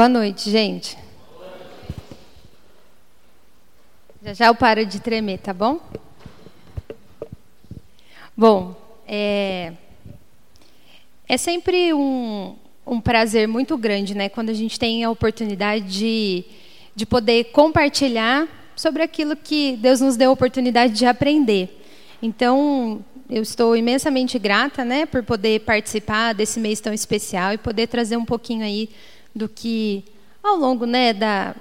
Boa noite, gente. Já já eu paro de tremer, tá bom? Bom, é, é sempre um, um prazer muito grande, né, quando a gente tem a oportunidade de, de poder compartilhar sobre aquilo que Deus nos deu a oportunidade de aprender. Então, eu estou imensamente grata, né, por poder participar desse mês tão especial e poder trazer um pouquinho aí do que ao longo, né, da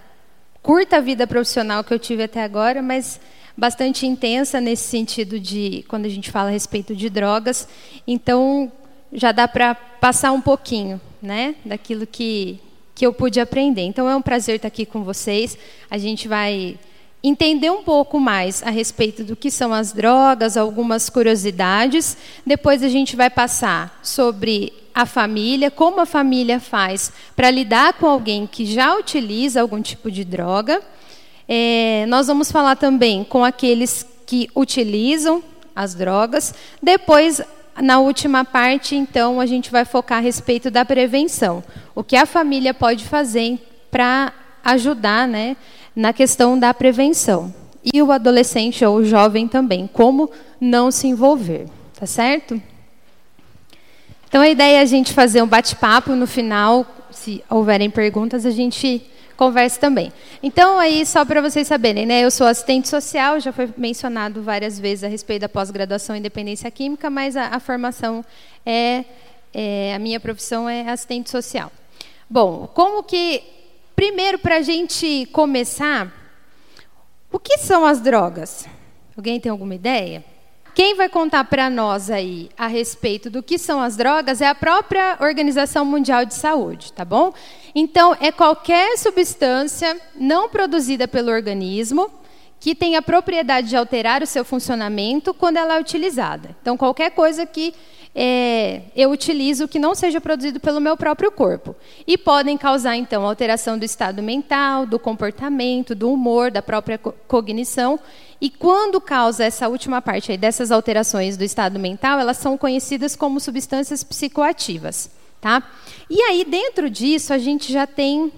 curta vida profissional que eu tive até agora, mas bastante intensa nesse sentido de quando a gente fala a respeito de drogas. Então, já dá para passar um pouquinho, né, daquilo que que eu pude aprender. Então é um prazer estar aqui com vocês. A gente vai entender um pouco mais a respeito do que são as drogas, algumas curiosidades. Depois a gente vai passar sobre a família, como a família faz para lidar com alguém que já utiliza algum tipo de droga. É, nós vamos falar também com aqueles que utilizam as drogas. Depois na última parte, então, a gente vai focar a respeito da prevenção. O que a família pode fazer para ajudar né, na questão da prevenção. E o adolescente ou o jovem também, como não se envolver. Tá certo? Então, a ideia é a gente fazer um bate-papo no final. Se houverem perguntas, a gente converse também. Então, aí, só para vocês saberem, né, eu sou assistente social, já foi mencionado várias vezes a respeito da pós-graduação em dependência química, mas a, a formação é, é, a minha profissão é assistente social. Bom, como que, primeiro, para a gente começar, o que são as drogas? Alguém tem alguma ideia? Quem vai contar para nós aí a respeito do que são as drogas é a própria Organização Mundial de Saúde, tá bom? Então, é qualquer substância não produzida pelo organismo que tem a propriedade de alterar o seu funcionamento quando ela é utilizada. Então, qualquer coisa que é, eu utilizo que não seja produzido pelo meu próprio corpo. E podem causar, então, alteração do estado mental, do comportamento, do humor, da própria cognição. E quando causa essa última parte aí dessas alterações do estado mental, elas são conhecidas como substâncias psicoativas. Tá? E aí, dentro disso, a gente já tem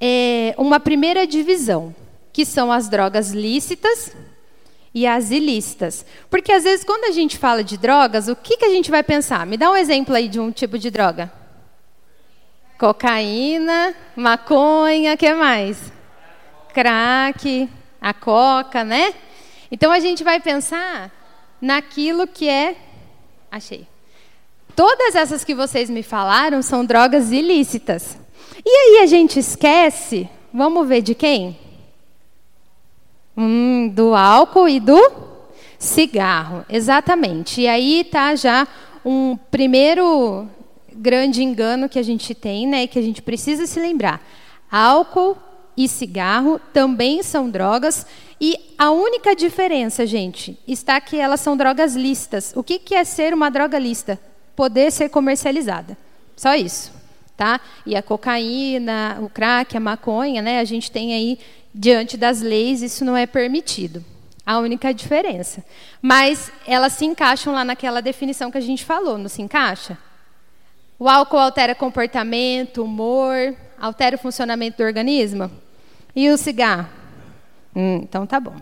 é, uma primeira divisão, que são as drogas lícitas e as ilícitas. Porque às vezes quando a gente fala de drogas, o que, que a gente vai pensar? Me dá um exemplo aí de um tipo de droga. Cocaína, maconha, que mais? Crack, a coca, né? Então a gente vai pensar naquilo que é. Achei. Todas essas que vocês me falaram são drogas ilícitas. E aí a gente esquece, vamos ver de quem? Hum, do álcool e do cigarro, exatamente. E aí está já um primeiro grande engano que a gente tem, né, que a gente precisa se lembrar. Álcool e cigarro também são drogas e a única diferença, gente, está que elas são drogas listas. O que, que é ser uma droga lista? Poder ser comercializada. Só isso. Tá? E a cocaína, o crack, a maconha, né? A gente tem aí diante das leis, isso não é permitido. A única diferença. Mas elas se encaixam lá naquela definição que a gente falou, não se encaixa? O álcool altera comportamento, humor, altera o funcionamento do organismo? E o cigarro? Hum, então tá bom.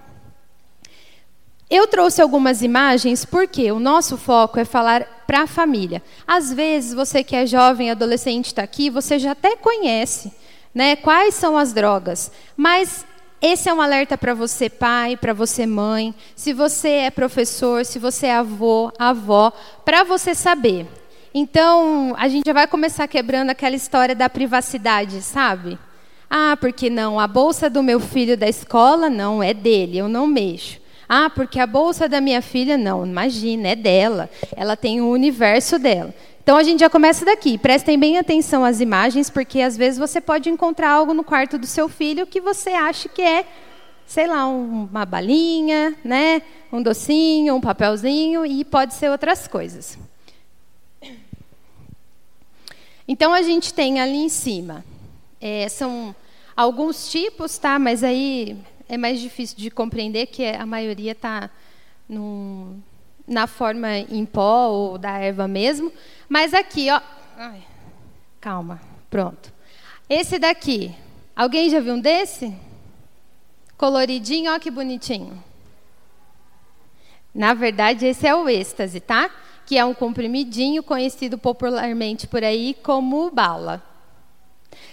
Eu trouxe algumas imagens porque o nosso foco é falar para a família. Às vezes, você que é jovem, adolescente, está aqui, você já até conhece né? Quais são as drogas? Mas esse é um alerta para você, pai, para você, mãe, se você é professor, se você é avô, avó, para você saber. Então, a gente já vai começar quebrando aquela história da privacidade, sabe? Ah, porque não, a bolsa do meu filho da escola não é dele, eu não mexo. Ah, porque a bolsa da minha filha não, imagina, é dela. Ela tem o universo dela. Então a gente já começa daqui. Prestem bem atenção às imagens, porque às vezes você pode encontrar algo no quarto do seu filho que você acha que é, sei lá, uma balinha, né? um docinho, um papelzinho, e pode ser outras coisas. Então a gente tem ali em cima. É, são alguns tipos, tá? Mas aí é mais difícil de compreender que a maioria está na forma em pó ou da erva mesmo. Mas aqui, ó. Ai, calma, pronto. Esse daqui. Alguém já viu um desse? Coloridinho, ó que bonitinho. Na verdade, esse é o êxtase, tá? Que é um comprimidinho conhecido popularmente por aí como bala.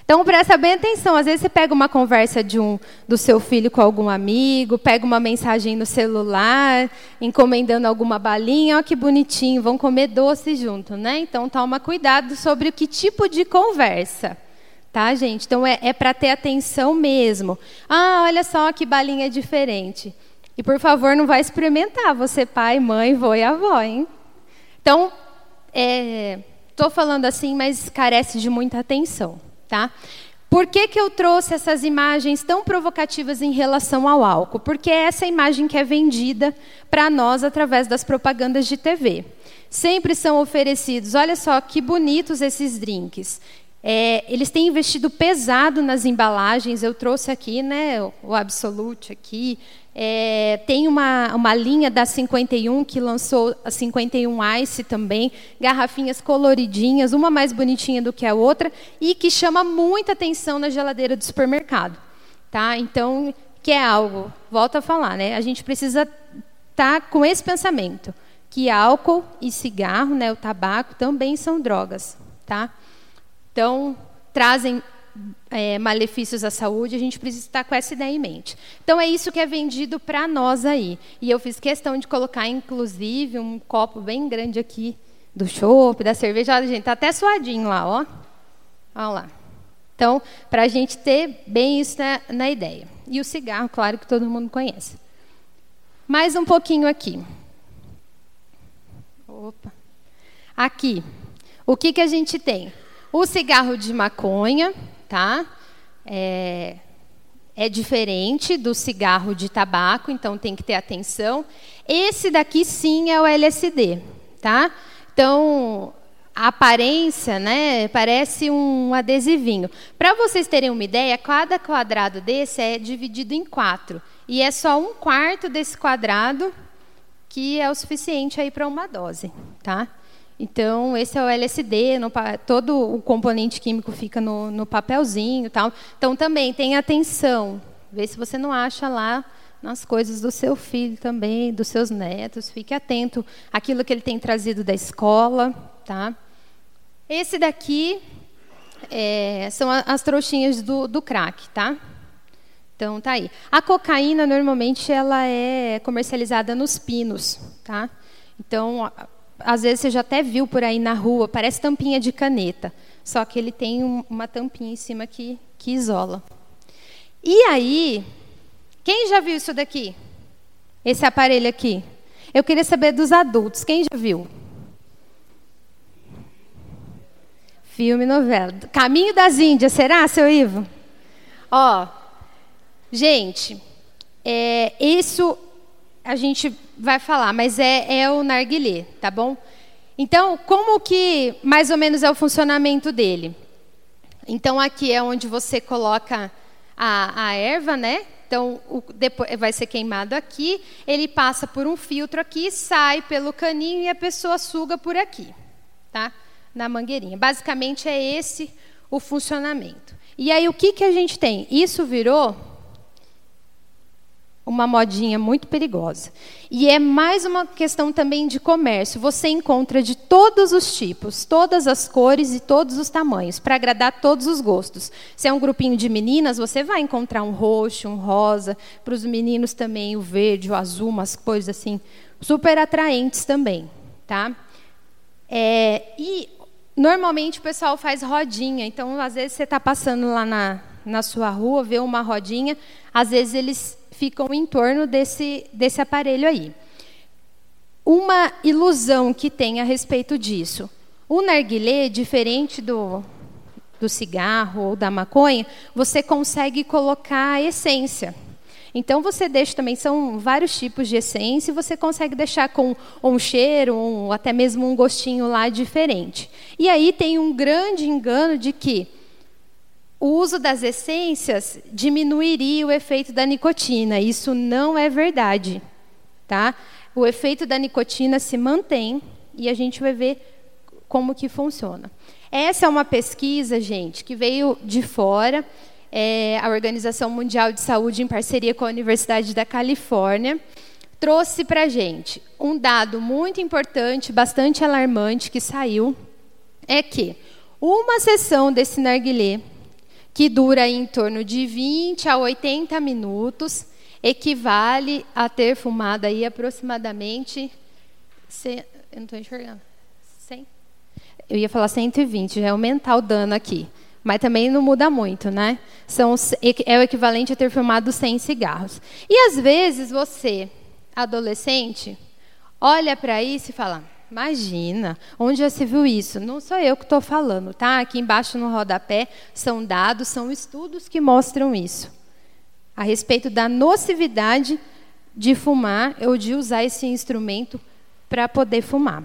Então presta bem atenção. Às vezes você pega uma conversa de um do seu filho com algum amigo, pega uma mensagem no celular, encomendando alguma balinha, ó que bonitinho, vão comer doce junto, né? Então toma cuidado sobre o que tipo de conversa. Tá, gente? Então é, é para ter atenção mesmo. Ah, olha só que balinha diferente. E por favor, não vai experimentar, você pai, mãe, vô e avó, hein? Então, estou é, falando assim, mas carece de muita atenção. Tá? Por que, que eu trouxe essas imagens tão provocativas em relação ao álcool? Porque é essa imagem que é vendida para nós através das propagandas de TV. Sempre são oferecidos, olha só que bonitos esses drinks. É, eles têm investido pesado nas embalagens. Eu trouxe aqui né, o Absolute aqui, é, tem uma, uma linha da 51 que lançou a 51 Ice também, garrafinhas coloridinhas, uma mais bonitinha do que a outra, e que chama muita atenção na geladeira do supermercado. Tá? Então, que é algo, volto a falar, né? a gente precisa estar tá com esse pensamento, que álcool e cigarro, né, o tabaco, também são drogas. Tá? Então, trazem é, malefícios à saúde, a gente precisa estar com essa ideia em mente. Então, é isso que é vendido para nós aí. E eu fiz questão de colocar, inclusive, um copo bem grande aqui do chopp, da cerveja. Olha, gente, está até suadinho lá, ó. Olha lá. Então, para a gente ter bem isso na, na ideia. E o cigarro, claro que todo mundo conhece. Mais um pouquinho aqui. Opa. Aqui. O que, que a gente tem? O cigarro de maconha, tá? É, é diferente do cigarro de tabaco, então tem que ter atenção. Esse daqui sim é o LSD, tá? Então, a aparência, né, parece um adesivinho. Para vocês terem uma ideia, cada quadrado desse é dividido em quatro. E é só um quarto desse quadrado que é o suficiente aí para uma dose, tá? Então, esse é o LSD, no, todo o componente químico fica no, no papelzinho. Tal. Então, também tenha atenção. Vê se você não acha lá nas coisas do seu filho também, dos seus netos. Fique atento àquilo que ele tem trazido da escola. Tá? Esse daqui é, são as trouxinhas do, do crack. Tá? Então, tá aí. A cocaína, normalmente, ela é comercializada nos pinos. Tá? Então, às vezes você já até viu por aí na rua, parece tampinha de caneta, só que ele tem um, uma tampinha em cima que, que isola. E aí, quem já viu isso daqui? Esse aparelho aqui? Eu queria saber dos adultos, quem já viu? Filme, novela. Caminho das Índias, será, seu Ivo? Ó, gente, é, isso a gente vai falar, mas é, é o narguilé, tá bom? Então, como que mais ou menos é o funcionamento dele? Então, aqui é onde você coloca a, a erva, né? Então, o, depois, vai ser queimado aqui, ele passa por um filtro aqui, sai pelo caninho e a pessoa suga por aqui, tá? Na mangueirinha. Basicamente é esse o funcionamento. E aí o que, que a gente tem? Isso virou uma modinha muito perigosa. E é mais uma questão também de comércio. Você encontra de todos os tipos, todas as cores e todos os tamanhos, para agradar todos os gostos. Se é um grupinho de meninas, você vai encontrar um roxo, um rosa. Para os meninos também o verde, o azul, umas coisas assim super atraentes também, tá? É, e normalmente o pessoal faz rodinha. Então, às vezes você está passando lá na, na sua rua, vê uma rodinha, às vezes eles ficam em torno desse, desse aparelho aí. Uma ilusão que tem a respeito disso. O narguilé, diferente do, do cigarro ou da maconha, você consegue colocar a essência. Então você deixa também, são vários tipos de essência, e você consegue deixar com um cheiro, um, até mesmo um gostinho lá diferente. E aí tem um grande engano de que o uso das essências diminuiria o efeito da nicotina. Isso não é verdade. Tá? O efeito da nicotina se mantém e a gente vai ver como que funciona. Essa é uma pesquisa, gente, que veio de fora, é, a Organização Mundial de Saúde, em parceria com a Universidade da Califórnia, trouxe para a gente um dado muito importante, bastante alarmante, que saiu, é que uma sessão desse narguilé, que dura em torno de 20 a 80 minutos, equivale a ter fumado aí aproximadamente. eu não estou enxergando. 100? Eu ia falar 120, já é aumentar o dano aqui. Mas também não muda muito, né? São, é o equivalente a ter fumado 100 cigarros. E às vezes você, adolescente, olha para isso e fala: Imagina, onde já se viu isso? Não sou eu que estou falando, tá? Aqui embaixo no rodapé são dados, são estudos que mostram isso a respeito da nocividade de fumar ou de usar esse instrumento para poder fumar.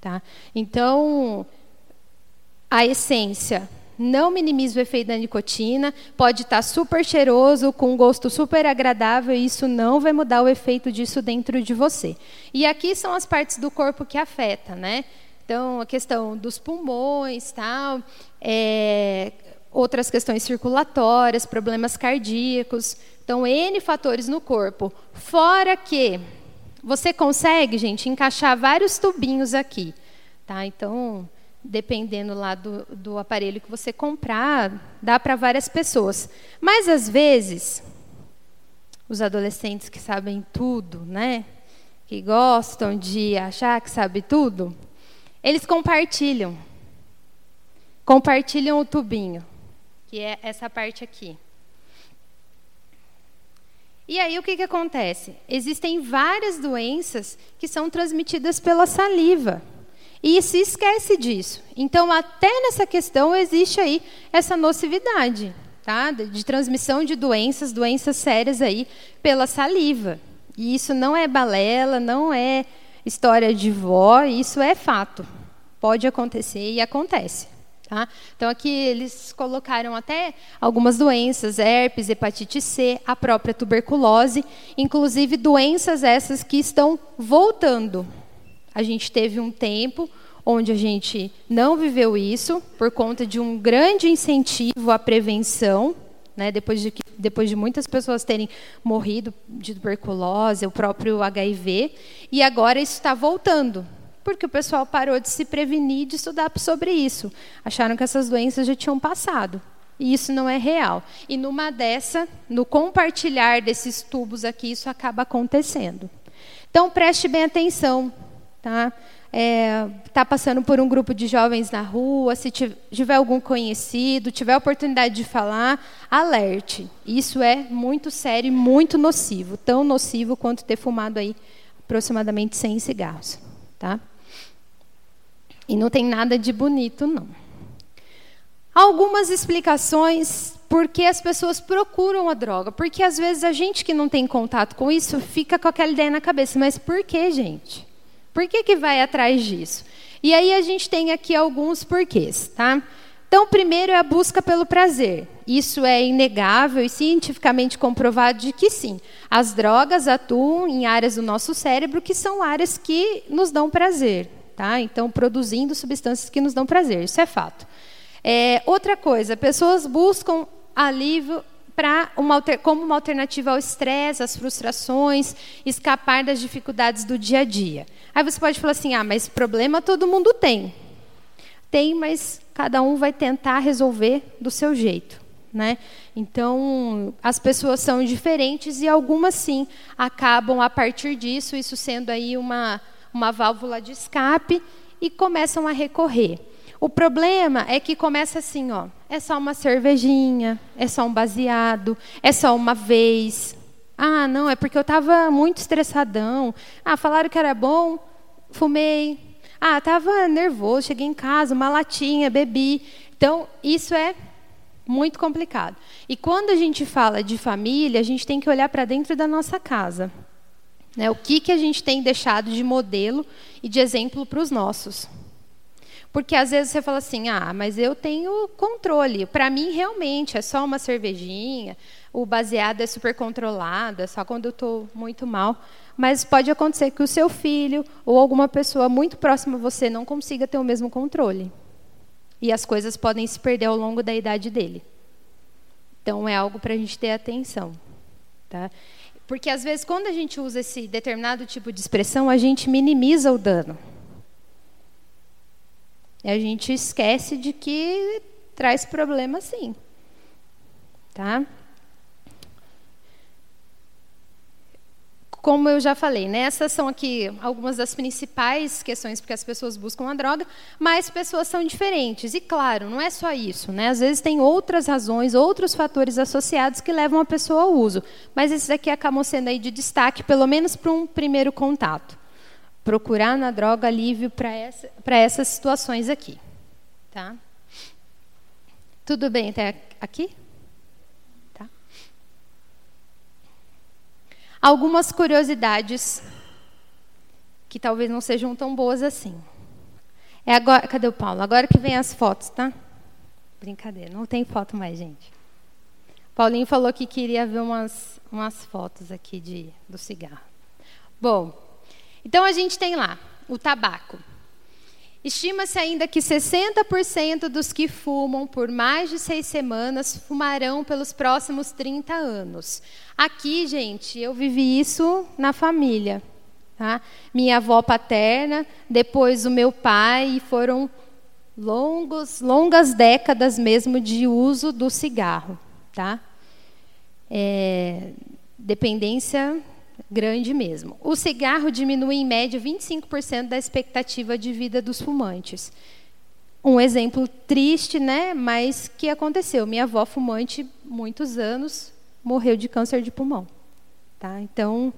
Tá? Então, a essência não minimiza o efeito da nicotina, pode estar tá super cheiroso, com um gosto super agradável, e isso não vai mudar o efeito disso dentro de você. E aqui são as partes do corpo que afeta, né? Então, a questão dos pulmões, tal, é, outras questões circulatórias, problemas cardíacos. Então, N fatores no corpo. Fora que você consegue, gente, encaixar vários tubinhos aqui. Tá? Então, dependendo lá do, do aparelho que você comprar, dá para várias pessoas. Mas, às vezes, os adolescentes que sabem tudo, né? que gostam de achar que sabe tudo, eles compartilham. Compartilham o tubinho que é essa parte aqui. E aí o que, que acontece? Existem várias doenças que são transmitidas pela saliva. E se esquece disso. Então, até nessa questão existe aí essa nocividade, tá? De transmissão de doenças, doenças sérias aí pela saliva. E isso não é balela, não é história de vó, isso é fato. Pode acontecer e acontece. Tá? Então, aqui eles colocaram até algumas doenças, herpes, hepatite C, a própria tuberculose, inclusive doenças essas que estão voltando. A gente teve um tempo onde a gente não viveu isso, por conta de um grande incentivo à prevenção, né, depois, de, depois de muitas pessoas terem morrido de tuberculose, o próprio HIV, e agora isso está voltando porque o pessoal parou de se prevenir de estudar sobre isso. Acharam que essas doenças já tinham passado. E isso não é real. E numa dessa, no compartilhar desses tubos aqui, isso acaba acontecendo. Então preste bem atenção, tá? É, tá passando por um grupo de jovens na rua, se tiver algum conhecido, tiver oportunidade de falar, alerte. Isso é muito sério e muito nocivo, tão nocivo quanto ter fumado aí aproximadamente 100 cigarros, tá? E não tem nada de bonito, não. Algumas explicações por que as pessoas procuram a droga. Porque às vezes a gente que não tem contato com isso fica com aquela ideia na cabeça. Mas por que, gente? Por que, que vai atrás disso? E aí a gente tem aqui alguns porquês, tá? Então, primeiro é a busca pelo prazer. Isso é inegável e cientificamente comprovado de que sim, as drogas atuam em áreas do nosso cérebro que são áreas que nos dão prazer. Tá? Então, produzindo substâncias que nos dão prazer, isso é fato. É, outra coisa, pessoas buscam alívio para uma, como uma alternativa ao estresse, às frustrações, escapar das dificuldades do dia a dia. Aí você pode falar assim: ah, mas problema todo mundo tem. Tem, mas cada um vai tentar resolver do seu jeito. Né? Então, as pessoas são diferentes e algumas sim acabam a partir disso, isso sendo aí uma uma válvula de escape e começam a recorrer. O problema é que começa assim, ó, é só uma cervejinha, é só um baseado, é só uma vez. Ah, não, é porque eu estava muito estressadão. Ah, falaram que era bom, fumei. Ah, estava nervoso, cheguei em casa, uma latinha, bebi. Então, isso é muito complicado. E quando a gente fala de família, a gente tem que olhar para dentro da nossa casa. Né? O que, que a gente tem deixado de modelo e de exemplo para os nossos. Porque às vezes você fala assim, ah, mas eu tenho controle. Para mim, realmente, é só uma cervejinha. o baseado é super controlado, é só quando eu estou muito mal. Mas pode acontecer que o seu filho ou alguma pessoa muito próxima a você não consiga ter o mesmo controle. E as coisas podem se perder ao longo da idade dele. Então é algo para a gente ter atenção. Tá? Porque às vezes quando a gente usa esse determinado tipo de expressão, a gente minimiza o dano. E a gente esquece de que traz problema sim. Tá? Como eu já falei, né, essas são aqui algumas das principais questões porque as pessoas buscam a droga, mas pessoas são diferentes. E claro, não é só isso. Né? Às vezes tem outras razões, outros fatores associados que levam a pessoa ao uso. Mas esses aqui acabam sendo aí de destaque, pelo menos para um primeiro contato. Procurar na droga alívio para essa, essas situações aqui. Tá? Tudo bem até aqui? Algumas curiosidades que talvez não sejam tão boas assim. É agora, cadê o Paulo? Agora que vem as fotos, tá? Brincadeira, não tem foto mais, gente. Paulinho falou que queria ver umas, umas fotos aqui de, do cigarro. Bom, então a gente tem lá o tabaco. Estima-se ainda que 60% dos que fumam por mais de seis semanas fumarão pelos próximos 30 anos. Aqui, gente, eu vivi isso na família. Tá? Minha avó paterna, depois o meu pai, e foram longos, longas décadas mesmo de uso do cigarro. Tá? É, dependência grande mesmo. O cigarro diminui em média 25% da expectativa de vida dos fumantes. Um exemplo triste, né, mas que aconteceu. Minha avó fumante, muitos anos, morreu de câncer de pulmão. Tá? Então,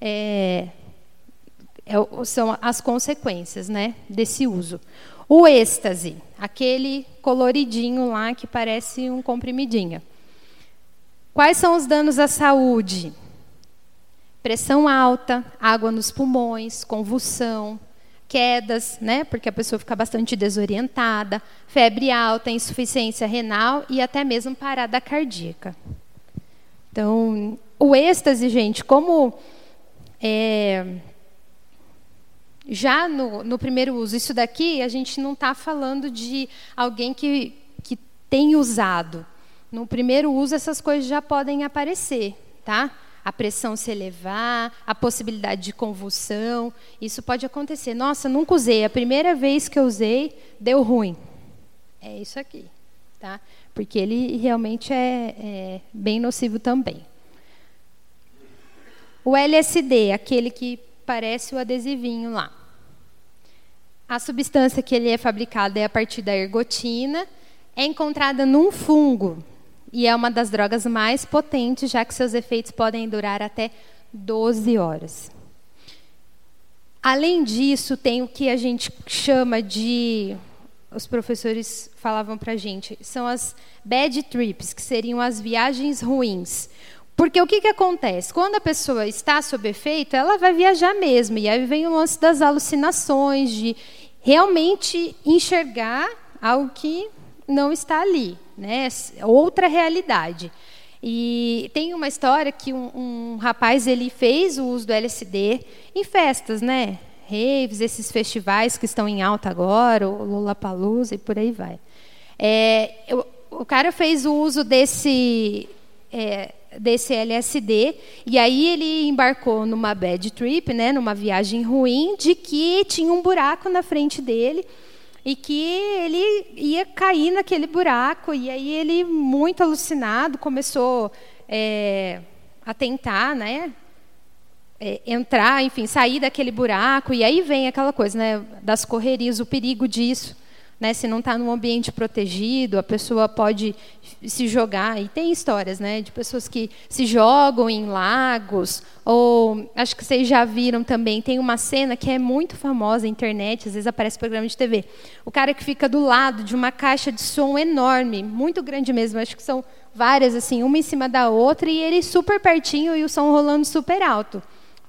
é, é, são as consequências né, desse uso. O êxtase, aquele coloridinho lá que parece um comprimidinho. Quais são os danos à saúde? Pressão alta, água nos pulmões, convulsão, quedas, né, porque a pessoa fica bastante desorientada, febre alta, insuficiência renal e até mesmo parada cardíaca. Então, o êxtase, gente, como é, já no, no, primeiro uso, isso daqui a gente não está falando de alguém que, que tem usado. No primeiro uso, essas coisas já podem aparecer, tá? A pressão se elevar, a possibilidade de convulsão. Isso pode acontecer. Nossa, nunca usei. A primeira vez que eu usei, deu ruim. É isso aqui. Tá? Porque ele realmente é, é bem nocivo também. O LSD, aquele que parece o adesivinho lá. A substância que ele é fabricado é a partir da ergotina, é encontrada num fungo, e é uma das drogas mais potentes, já que seus efeitos podem durar até 12 horas. Além disso, tem o que a gente chama de. Os professores falavam para a gente, são as bad trips, que seriam as viagens ruins. Porque o que, que acontece? Quando a pessoa está sob efeito, ela vai viajar mesmo. E aí vem o lance das alucinações, de realmente enxergar algo que não está ali né? Outra realidade. E tem uma história que um, um, rapaz ele fez o uso do LSD em festas, né? Raves, esses festivais que estão em alta agora, o Lollapalooza e por aí vai. É, o cara fez o uso desse é, desse LSD e aí ele embarcou numa bad trip, né? Numa viagem ruim de que tinha um buraco na frente dele e que ele ia cair naquele buraco. E aí ele, muito alucinado, começou é, a tentar, né? É, entrar, enfim, sair daquele buraco. E aí vem aquela coisa, né? Das correrias, o perigo disso. Né, se não está num ambiente protegido, a pessoa pode se jogar. E tem histórias né, de pessoas que se jogam em lagos, ou acho que vocês já viram também, tem uma cena que é muito famosa na internet, às vezes aparece programa de TV. O cara que fica do lado de uma caixa de som enorme, muito grande mesmo, acho que são várias, assim, uma em cima da outra, e ele super pertinho e o som rolando super alto.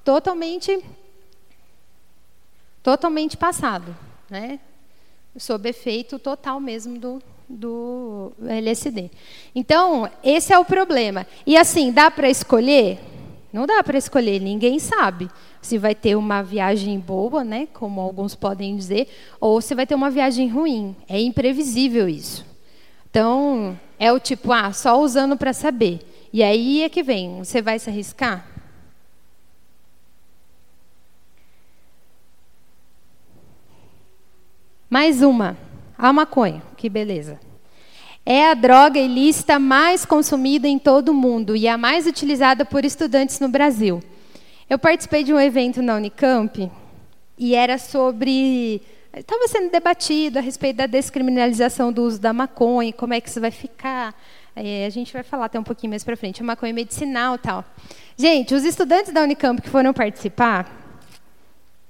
Totalmente. Totalmente passado. Né? Sob efeito total mesmo do, do LSD. Então, esse é o problema. E assim, dá para escolher? Não dá para escolher, ninguém sabe se vai ter uma viagem boa, né, como alguns podem dizer, ou se vai ter uma viagem ruim. É imprevisível isso. Então, é o tipo, ah, só usando para saber. E aí é que vem, você vai se arriscar? Mais uma, a maconha, que beleza. É a droga ilícita mais consumida em todo o mundo e a mais utilizada por estudantes no Brasil. Eu participei de um evento na Unicamp e era sobre. Estava sendo debatido a respeito da descriminalização do uso da maconha, como é que isso vai ficar. É, a gente vai falar até um pouquinho mais para frente, a maconha medicinal tal. Gente, os estudantes da Unicamp que foram participar,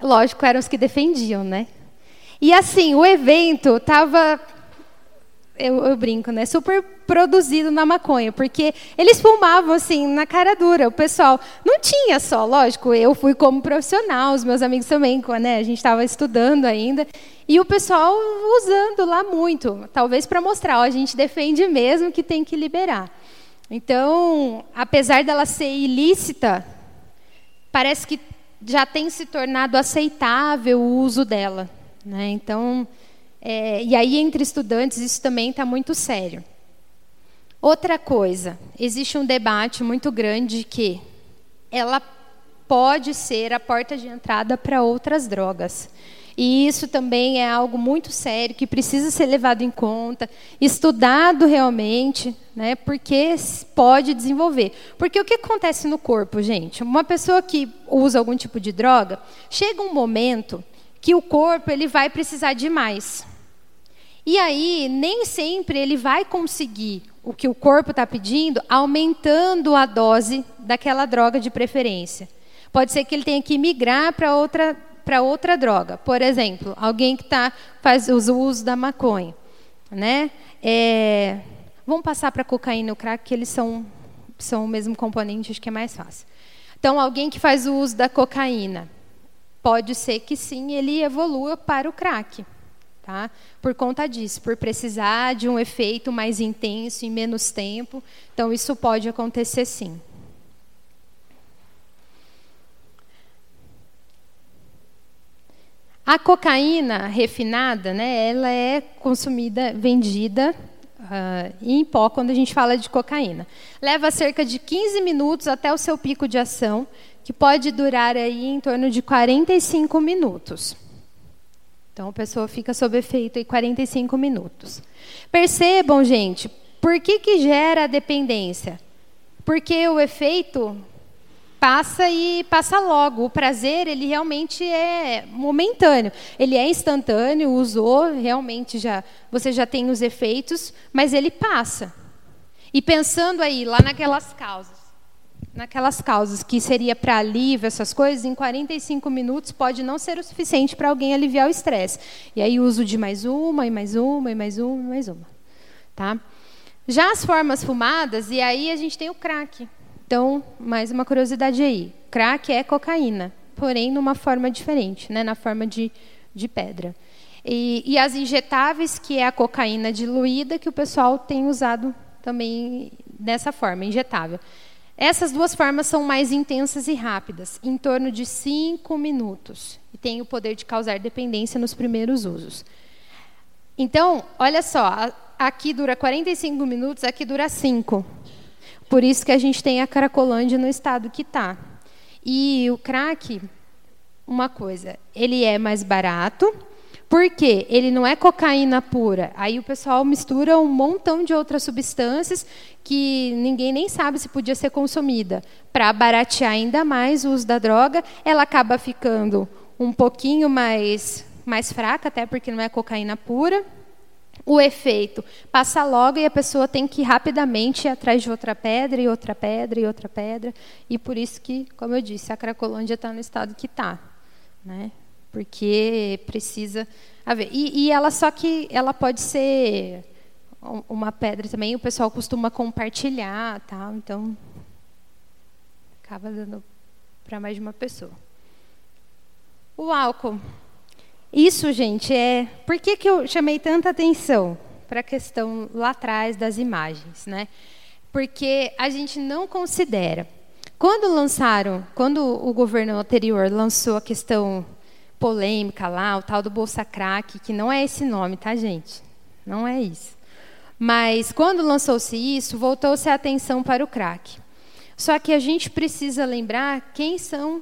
lógico, eram os que defendiam, né? E assim, o evento estava eu, eu, brinco, né? Super produzido na maconha, porque eles fumavam assim na cara dura. O pessoal não tinha só, lógico. Eu fui como profissional, os meus amigos também, né? A gente estava estudando ainda e o pessoal usando lá muito, talvez para mostrar, ó, a gente defende mesmo que tem que liberar. Então, apesar dela ser ilícita, parece que já tem se tornado aceitável o uso dela, né? Então é, e aí, entre estudantes, isso também está muito sério. Outra coisa, existe um debate muito grande que ela pode ser a porta de entrada para outras drogas. E isso também é algo muito sério que precisa ser levado em conta, estudado realmente, né, porque pode desenvolver. Porque o que acontece no corpo, gente? Uma pessoa que usa algum tipo de droga, chega um momento que o corpo ele vai precisar de mais. E aí, nem sempre ele vai conseguir o que o corpo está pedindo, aumentando a dose daquela droga de preferência. Pode ser que ele tenha que migrar para outra, para outra droga. Por exemplo, alguém que tá, faz o uso da maconha. Né? É, vamos passar para cocaína e o crack, que eles são, são o mesmo componente, acho que é mais fácil. Então, alguém que faz o uso da cocaína, pode ser que sim, ele evolua para o crack. Tá? Por conta disso, por precisar de um efeito mais intenso em menos tempo. Então, isso pode acontecer sim. A cocaína refinada, né, ela é consumida, vendida uh, em pó quando a gente fala de cocaína. Leva cerca de 15 minutos até o seu pico de ação, que pode durar aí em torno de 45 minutos. Então a pessoa fica sob efeito em 45 minutos. Percebam, gente, por que, que gera a dependência? Porque o efeito passa e passa logo. O prazer, ele realmente é momentâneo. Ele é instantâneo, usou, realmente já você já tem os efeitos, mas ele passa. E pensando aí lá naquelas causas, naquelas causas que seria para alívio, essas coisas, em 45 minutos pode não ser o suficiente para alguém aliviar o estresse. E aí uso de mais uma, e mais uma, e mais uma, e mais uma. Tá? Já as formas fumadas, e aí a gente tem o crack. Então, mais uma curiosidade aí. Crack é cocaína, porém numa forma diferente, né? na forma de, de pedra. E, e as injetáveis, que é a cocaína diluída, que o pessoal tem usado também dessa forma, injetável. Essas duas formas são mais intensas e rápidas, em torno de 5 minutos, e têm o poder de causar dependência nos primeiros usos. Então, olha só, aqui dura 45 minutos, aqui dura 5. Por isso que a gente tem a Cracolândia no estado que está. E o crack, uma coisa, ele é mais barato, porque ele não é cocaína pura. Aí o pessoal mistura um montão de outras substâncias que ninguém nem sabe se podia ser consumida. Para baratear ainda mais o uso da droga, ela acaba ficando um pouquinho mais, mais fraca, até porque não é cocaína pura. O efeito passa logo e a pessoa tem que rapidamente ir atrás de outra pedra e outra pedra e outra pedra. E por isso que, como eu disse, a Cracolândia está no estado que está. Né? Porque precisa haver. E, e, ela só que ela pode ser uma pedra também. O pessoal costuma compartilhar, tal. Então acaba dando para mais de uma pessoa. O álcool. Isso, gente, é. Por que, que eu chamei tanta atenção? para a questão lá atrás das imagens, né? Porque a gente não considera. Quando lançaram, quando o governo anterior lançou a questão polêmica lá, o tal do Bolsa Crack, que não é esse nome, tá, gente? Não é isso. Mas quando lançou-se isso, voltou-se a atenção para o crack. Só que a gente precisa lembrar quem são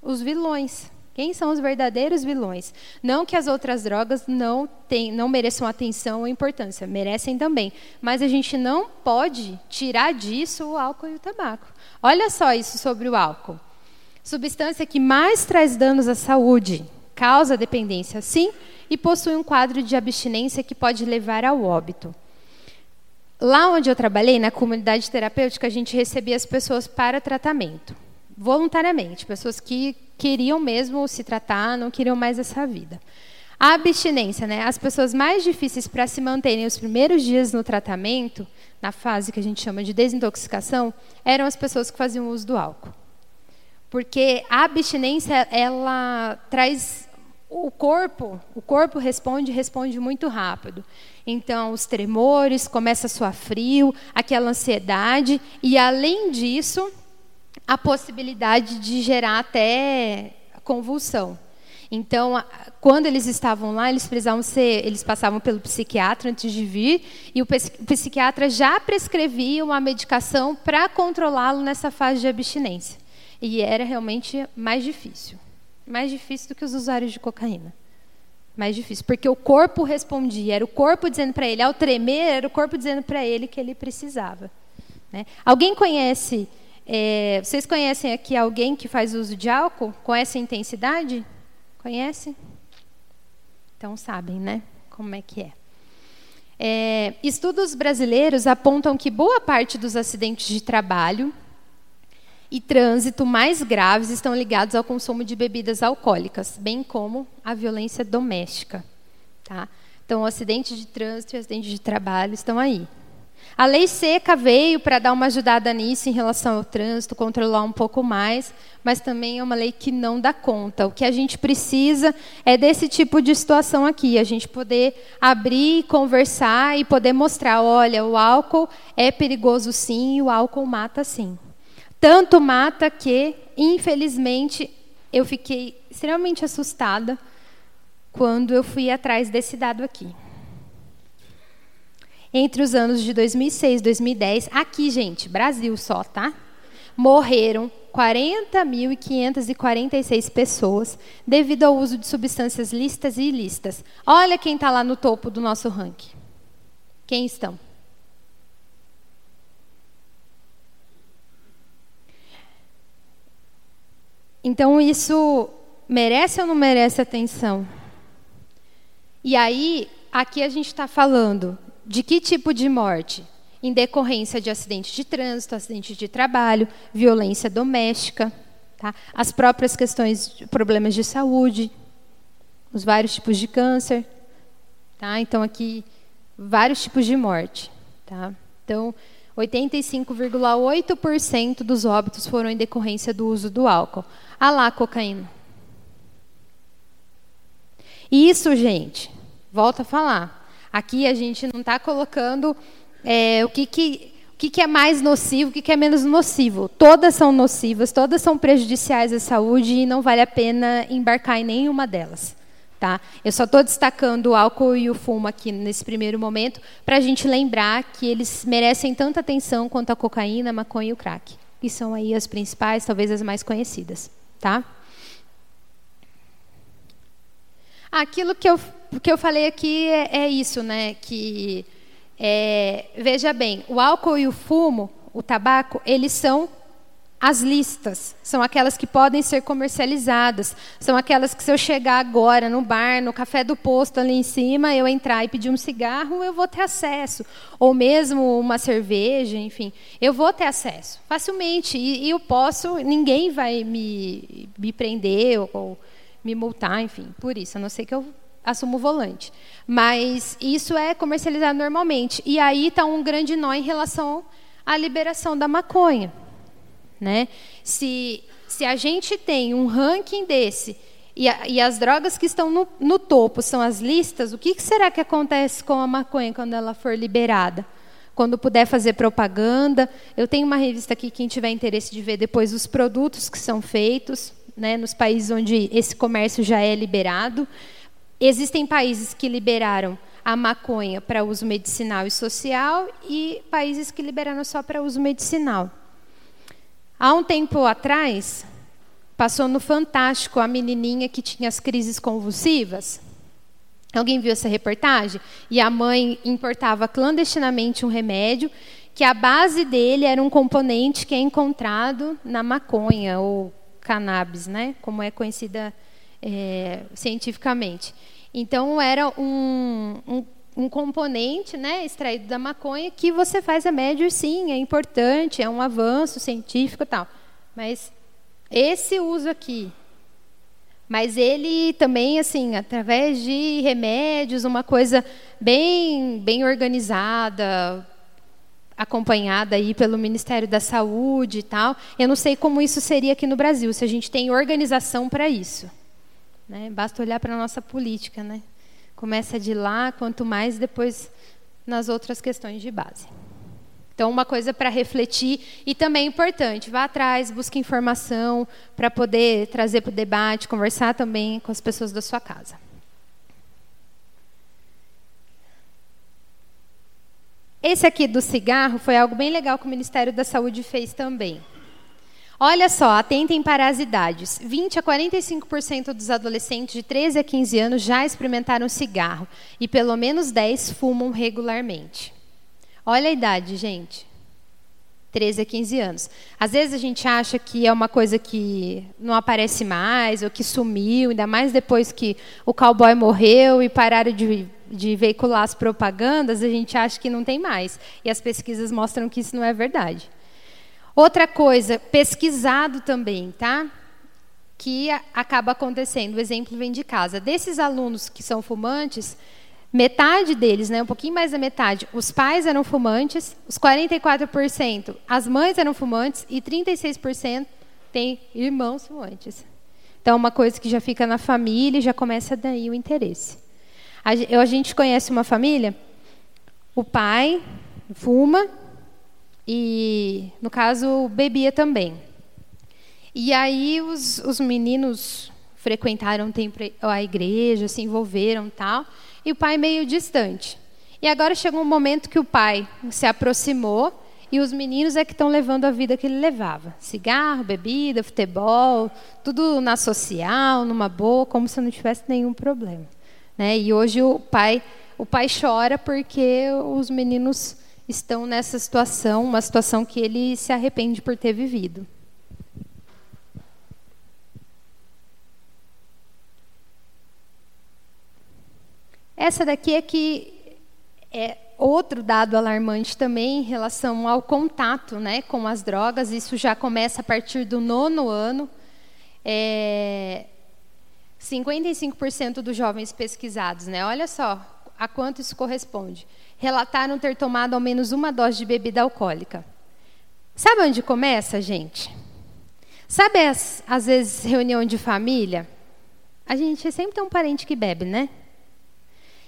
os vilões. Quem são os verdadeiros vilões? Não que as outras drogas não, tem, não mereçam atenção ou importância, merecem também. Mas a gente não pode tirar disso o álcool e o tabaco. Olha só isso sobre o álcool. Substância que mais traz danos à saúde, causa dependência, sim, e possui um quadro de abstinência que pode levar ao óbito. Lá onde eu trabalhei, na comunidade terapêutica, a gente recebia as pessoas para tratamento, voluntariamente, pessoas que queriam mesmo se tratar, não queriam mais essa vida. A abstinência, né? As pessoas mais difíceis para se manterem os primeiros dias no tratamento, na fase que a gente chama de desintoxicação, eram as pessoas que faziam uso do álcool. Porque a abstinência, ela traz o corpo, o corpo responde, responde muito rápido. Então, os tremores, começa a suar frio, aquela ansiedade, e além disso, a possibilidade de gerar até convulsão. Então, quando eles estavam lá, eles precisavam ser, eles passavam pelo psiquiatra antes de vir, e o psiquiatra já prescrevia uma medicação para controlá-lo nessa fase de abstinência. E era realmente mais difícil. Mais difícil do que os usuários de cocaína. Mais difícil, porque o corpo respondia, era o corpo dizendo para ele, ao tremer, era o corpo dizendo para ele que ele precisava. Né? Alguém conhece é, vocês conhecem aqui alguém que faz uso de álcool com essa intensidade? Conhece? Então sabem, né? Como é que é. é. Estudos brasileiros apontam que boa parte dos acidentes de trabalho e trânsito mais graves estão ligados ao consumo de bebidas alcoólicas, bem como a violência doméstica. Tá? Então, o acidente de trânsito e o acidente de trabalho estão aí. A lei seca veio para dar uma ajudada nisso em relação ao trânsito, controlar um pouco mais, mas também é uma lei que não dá conta. O que a gente precisa é desse tipo de situação aqui, a gente poder abrir, conversar e poder mostrar, olha, o álcool é perigoso sim, o álcool mata sim. Tanto mata que, infelizmente, eu fiquei extremamente assustada quando eu fui atrás desse dado aqui entre os anos de 2006 e 2010, aqui, gente, Brasil só, tá? Morreram 40.546 pessoas devido ao uso de substâncias listas e ilícitas. Olha quem está lá no topo do nosso ranking. Quem estão? Então, isso merece ou não merece atenção? E aí, aqui a gente está falando de que tipo de morte? Em decorrência de acidente de trânsito, acidente de trabalho, violência doméstica, tá? as próprias questões problemas de saúde, os vários tipos de câncer. Tá? Então, aqui, vários tipos de morte. Tá? Então, 85,8% dos óbitos foram em decorrência do uso do álcool. Ah lá, cocaína. Isso, gente, volta a falar. Aqui a gente não está colocando é, o que, que, o que, que é mais nocivo, o que, que é menos nocivo. Todas são nocivas, todas são prejudiciais à saúde e não vale a pena embarcar em nenhuma delas. Tá? Eu só estou destacando o álcool e o fumo aqui nesse primeiro momento para a gente lembrar que eles merecem tanta atenção quanto a cocaína, a maconha e o crack, que são aí as principais, talvez as mais conhecidas. Tá? Aquilo que eu que eu falei aqui é, é isso, né? Que é, veja bem, o álcool e o fumo, o tabaco, eles são as listas, são aquelas que podem ser comercializadas, são aquelas que se eu chegar agora no bar, no café do posto ali em cima, eu entrar e pedir um cigarro, eu vou ter acesso, ou mesmo uma cerveja, enfim, eu vou ter acesso facilmente e, e eu posso, ninguém vai me, me prender ou, ou me multar, enfim, por isso, a não ser que eu assumo o volante. Mas isso é comercializado normalmente. E aí está um grande nó em relação à liberação da maconha. Né? Se, se a gente tem um ranking desse, e, a, e as drogas que estão no, no, topo são as listas, o que, que será que acontece com a maconha quando ela for liberada? Quando puder fazer propaganda. Eu tenho uma revista aqui, quem tiver interesse de ver depois os produtos que são feitos, né, nos países onde esse comércio já é liberado. Existem países que liberaram a maconha para uso medicinal e social e países que liberaram só para uso medicinal. Há um tempo atrás, passou no Fantástico a menininha que tinha as crises convulsivas. Alguém viu essa reportagem? E a mãe importava clandestinamente um remédio que a base dele era um componente que é encontrado na maconha ou cannabis, né? Como é conhecida é, cientificamente. Então era um, um, um, componente, né, extraído da maconha que você faz remédio, sim, é importante, é um avanço científico, tal. Mas esse uso aqui, mas ele também, assim, através de remédios, uma coisa bem, bem organizada, acompanhada aí pelo Ministério da Saúde e tal. Eu não sei como isso seria aqui no Brasil, se a gente tem organização para isso. Né? Basta olhar para a nossa política. Né? Começa de lá, quanto mais depois nas outras questões de base. Então, uma coisa para refletir e também é importante, vá atrás, busque informação para poder trazer para o debate, conversar também com as pessoas da sua casa. Esse aqui do cigarro foi algo bem legal que o Ministério da Saúde fez também. Olha só, atentem para as idades. 20 a 45% dos adolescentes de 13 a 15 anos já experimentaram cigarro e pelo menos 10 fumam regularmente. Olha a idade, gente. 13 a 15 anos. Às vezes a gente acha que é uma coisa que não aparece mais ou que sumiu, ainda mais depois que o cowboy morreu e pararam de, de veicular as propagandas, a gente acha que não tem mais. E as pesquisas mostram que isso não é verdade. Outra coisa, pesquisado também, tá? Que acaba acontecendo. O exemplo vem de casa. Desses alunos que são fumantes, metade deles, né, um pouquinho mais da metade, os pais eram fumantes, os 44% as mães eram fumantes e 36% têm irmãos fumantes. Então, uma coisa que já fica na família e já começa daí o interesse. A gente conhece uma família, o pai fuma, e, no caso, bebia também. E aí os, os meninos frequentaram a igreja, se envolveram tal, e o pai meio distante. E agora chegou um momento que o pai se aproximou e os meninos é que estão levando a vida que ele levava. Cigarro, bebida, futebol, tudo na social, numa boa, como se não tivesse nenhum problema. Né? E hoje o pai, o pai chora porque os meninos estão nessa situação, uma situação que ele se arrepende por ter vivido. Essa daqui é que é outro dado alarmante também em relação ao contato né, com as drogas. Isso já começa a partir do nono ano. É, 55% dos jovens pesquisados, né? Olha só a quanto isso corresponde relataram ter tomado ao menos uma dose de bebida alcoólica. Sabe onde começa, gente? Sabe, as, às vezes, reunião de família? A gente sempre tem um parente que bebe, né?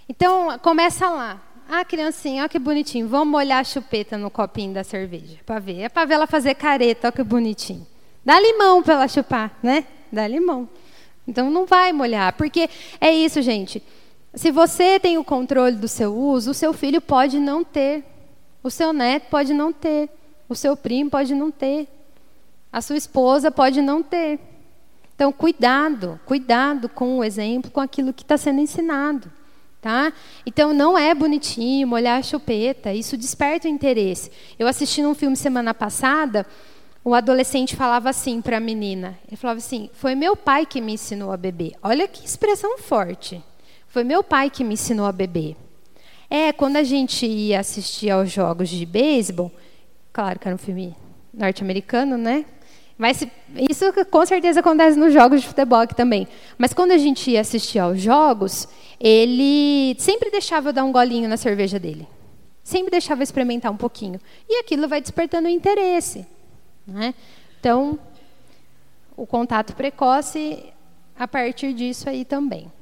Então, começa lá. Ah, criancinha, olha que bonitinho. Vamos molhar a chupeta no copinho da cerveja, para ver. É para ver ela fazer careta, olha que bonitinho. Dá limão para ela chupar, né? Dá limão. Então, não vai molhar, porque é isso, gente. Se você tem o controle do seu uso, o seu filho pode não ter, o seu neto pode não ter, o seu primo pode não ter, a sua esposa pode não ter. Então, cuidado, cuidado com o exemplo, com aquilo que está sendo ensinado. Tá? Então, não é bonitinho molhar a chupeta, isso desperta o interesse. Eu assisti num filme semana passada, o adolescente falava assim para a menina: ele falava assim, foi meu pai que me ensinou a beber. Olha que expressão forte. Foi meu pai que me ensinou a beber. É, quando a gente ia assistir aos jogos de beisebol, claro que era um filme norte-americano, né? Mas isso com certeza acontece nos jogos de futebol aqui também. Mas quando a gente ia assistir aos jogos, ele sempre deixava eu dar um golinho na cerveja dele. Sempre deixava eu experimentar um pouquinho. E aquilo vai despertando interesse. Né? Então, o contato precoce a partir disso aí também.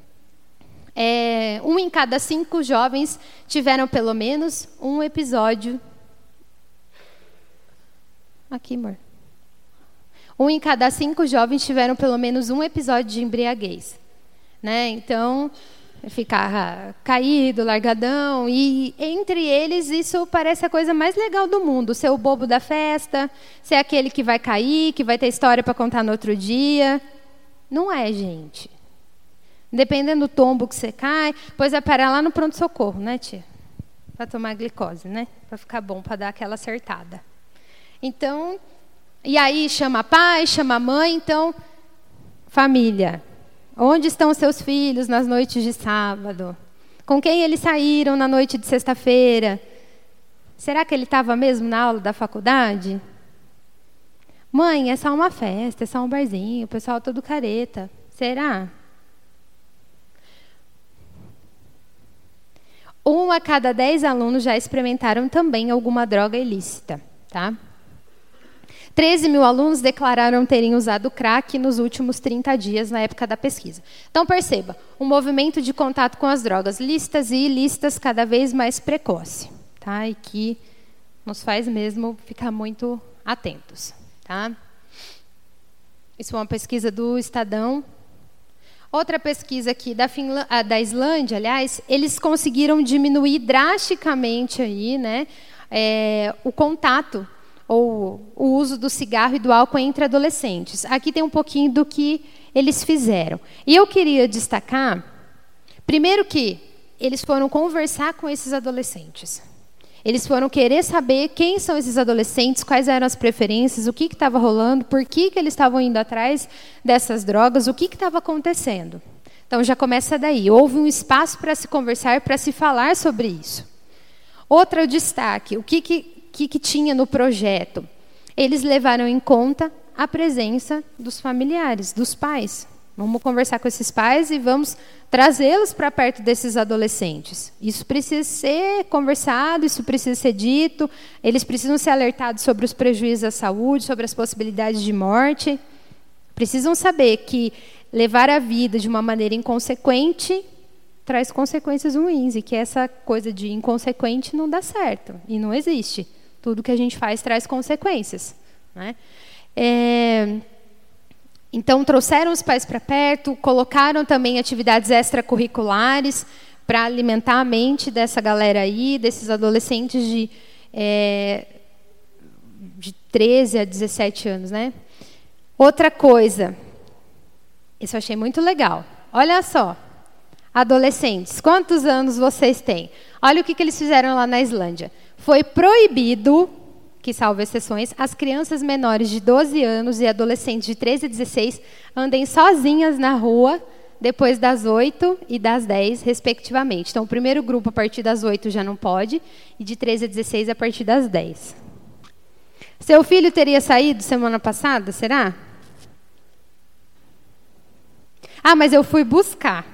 É, um em cada cinco jovens tiveram pelo menos um episódio. Aqui, amor. Um em cada cinco jovens tiveram pelo menos um episódio de embriaguez. Né? Então, ficar caído, largadão, e entre eles isso parece a coisa mais legal do mundo, ser o bobo da festa, ser aquele que vai cair, que vai ter história para contar no outro dia. Não é, gente. Dependendo do tombo que você cai, pois vai parar lá no pronto-socorro, né, tia? Para tomar glicose, né? Para ficar bom, para dar aquela acertada. Então, e aí chama pai, chama mãe, então, família. Onde estão seus filhos nas noites de sábado? Com quem eles saíram na noite de sexta-feira? Será que ele estava mesmo na aula da faculdade? Mãe, é só uma festa, é só um barzinho, o pessoal todo careta. Será? Um a cada dez alunos já experimentaram também alguma droga ilícita. Tá? 13 mil alunos declararam terem usado crack nos últimos 30 dias na época da pesquisa. Então, perceba, um movimento de contato com as drogas lícitas e ilícitas cada vez mais precoce. Tá? E que nos faz mesmo ficar muito atentos. Tá? Isso é uma pesquisa do Estadão Outra pesquisa aqui da, Finlândia, ah, da Islândia, aliás, eles conseguiram diminuir drasticamente aí, né, é, o contato ou o uso do cigarro e do álcool entre adolescentes. Aqui tem um pouquinho do que eles fizeram. E eu queria destacar, primeiro que eles foram conversar com esses adolescentes. Eles foram querer saber quem são esses adolescentes, quais eram as preferências, o que estava rolando, por que, que eles estavam indo atrás dessas drogas, o que estava acontecendo. Então já começa daí. Houve um espaço para se conversar, para se falar sobre isso. Outro destaque: o que, que, que, que tinha no projeto? Eles levaram em conta a presença dos familiares, dos pais. Vamos conversar com esses pais e vamos trazê-los para perto desses adolescentes. Isso precisa ser conversado, isso precisa ser dito, eles precisam ser alertados sobre os prejuízos à saúde, sobre as possibilidades de morte. Precisam saber que levar a vida de uma maneira inconsequente traz consequências ruins e que essa coisa de inconsequente não dá certo e não existe. Tudo que a gente faz traz consequências. Né? É, então, trouxeram os pais para perto, colocaram também atividades extracurriculares para alimentar a mente dessa galera aí, desses adolescentes de, é, de 13 a 17 anos. Né? Outra coisa, isso eu achei muito legal. Olha só, adolescentes, quantos anos vocês têm? Olha o que, que eles fizeram lá na Islândia. Foi proibido que salvo exceções, as crianças menores de 12 anos e adolescentes de 13 a 16 andem sozinhas na rua depois das 8 e das 10, respectivamente. Então, o primeiro grupo a partir das 8 já não pode, e de 13 a 16 a partir das 10. Seu filho teria saído semana passada, será? Ah, mas eu fui buscar.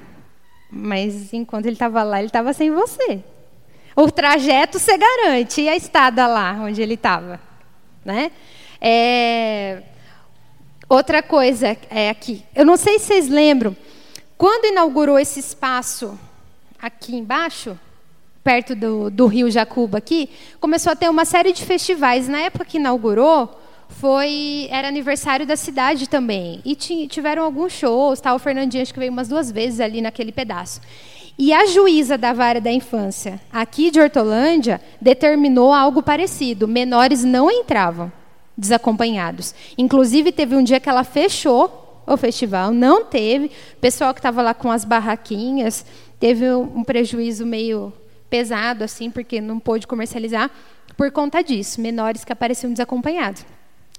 Mas enquanto ele estava lá, ele estava sem você. O trajeto você garante. E a estada lá onde ele estava? Né? É... Outra coisa é aqui. Eu não sei se vocês lembram. Quando inaugurou esse espaço aqui embaixo, perto do, do Rio Jacuba aqui, começou a ter uma série de festivais. Na época que inaugurou, foi era aniversário da cidade também. E tiveram alguns shows, tal. o Fernandinho acho que veio umas duas vezes ali naquele pedaço. E a juíza da vara da infância, aqui de Hortolândia, determinou algo parecido. Menores não entravam desacompanhados. Inclusive, teve um dia que ela fechou o festival, não teve. O pessoal que estava lá com as barraquinhas teve um prejuízo meio pesado, assim, porque não pôde comercializar por conta disso. Menores que apareciam desacompanhados.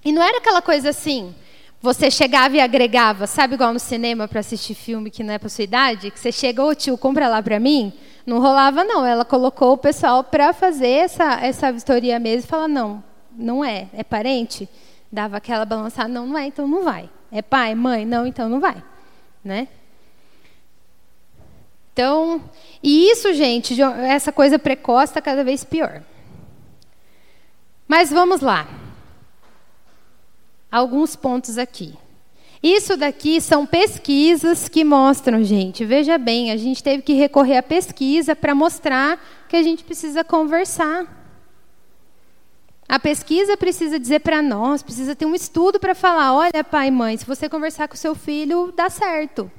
E não era aquela coisa assim, você chegava e agregava, sabe igual no cinema para assistir filme que não é para sua idade, que você chega, ô tio, compra lá para mim? Não rolava não, ela colocou o pessoal para fazer essa essa vistoria mesmo e falar não, não é, é parente. Dava aquela balançada, não, não é, então não vai. É pai, mãe, não, então não vai, né? Então, e isso, gente, essa coisa precoce está cada vez pior. Mas vamos lá alguns pontos aqui. Isso daqui são pesquisas que mostram, gente. Veja bem, a gente teve que recorrer à pesquisa para mostrar que a gente precisa conversar. A pesquisa precisa dizer para nós, precisa ter um estudo para falar: olha, pai e mãe, se você conversar com seu filho, dá certo.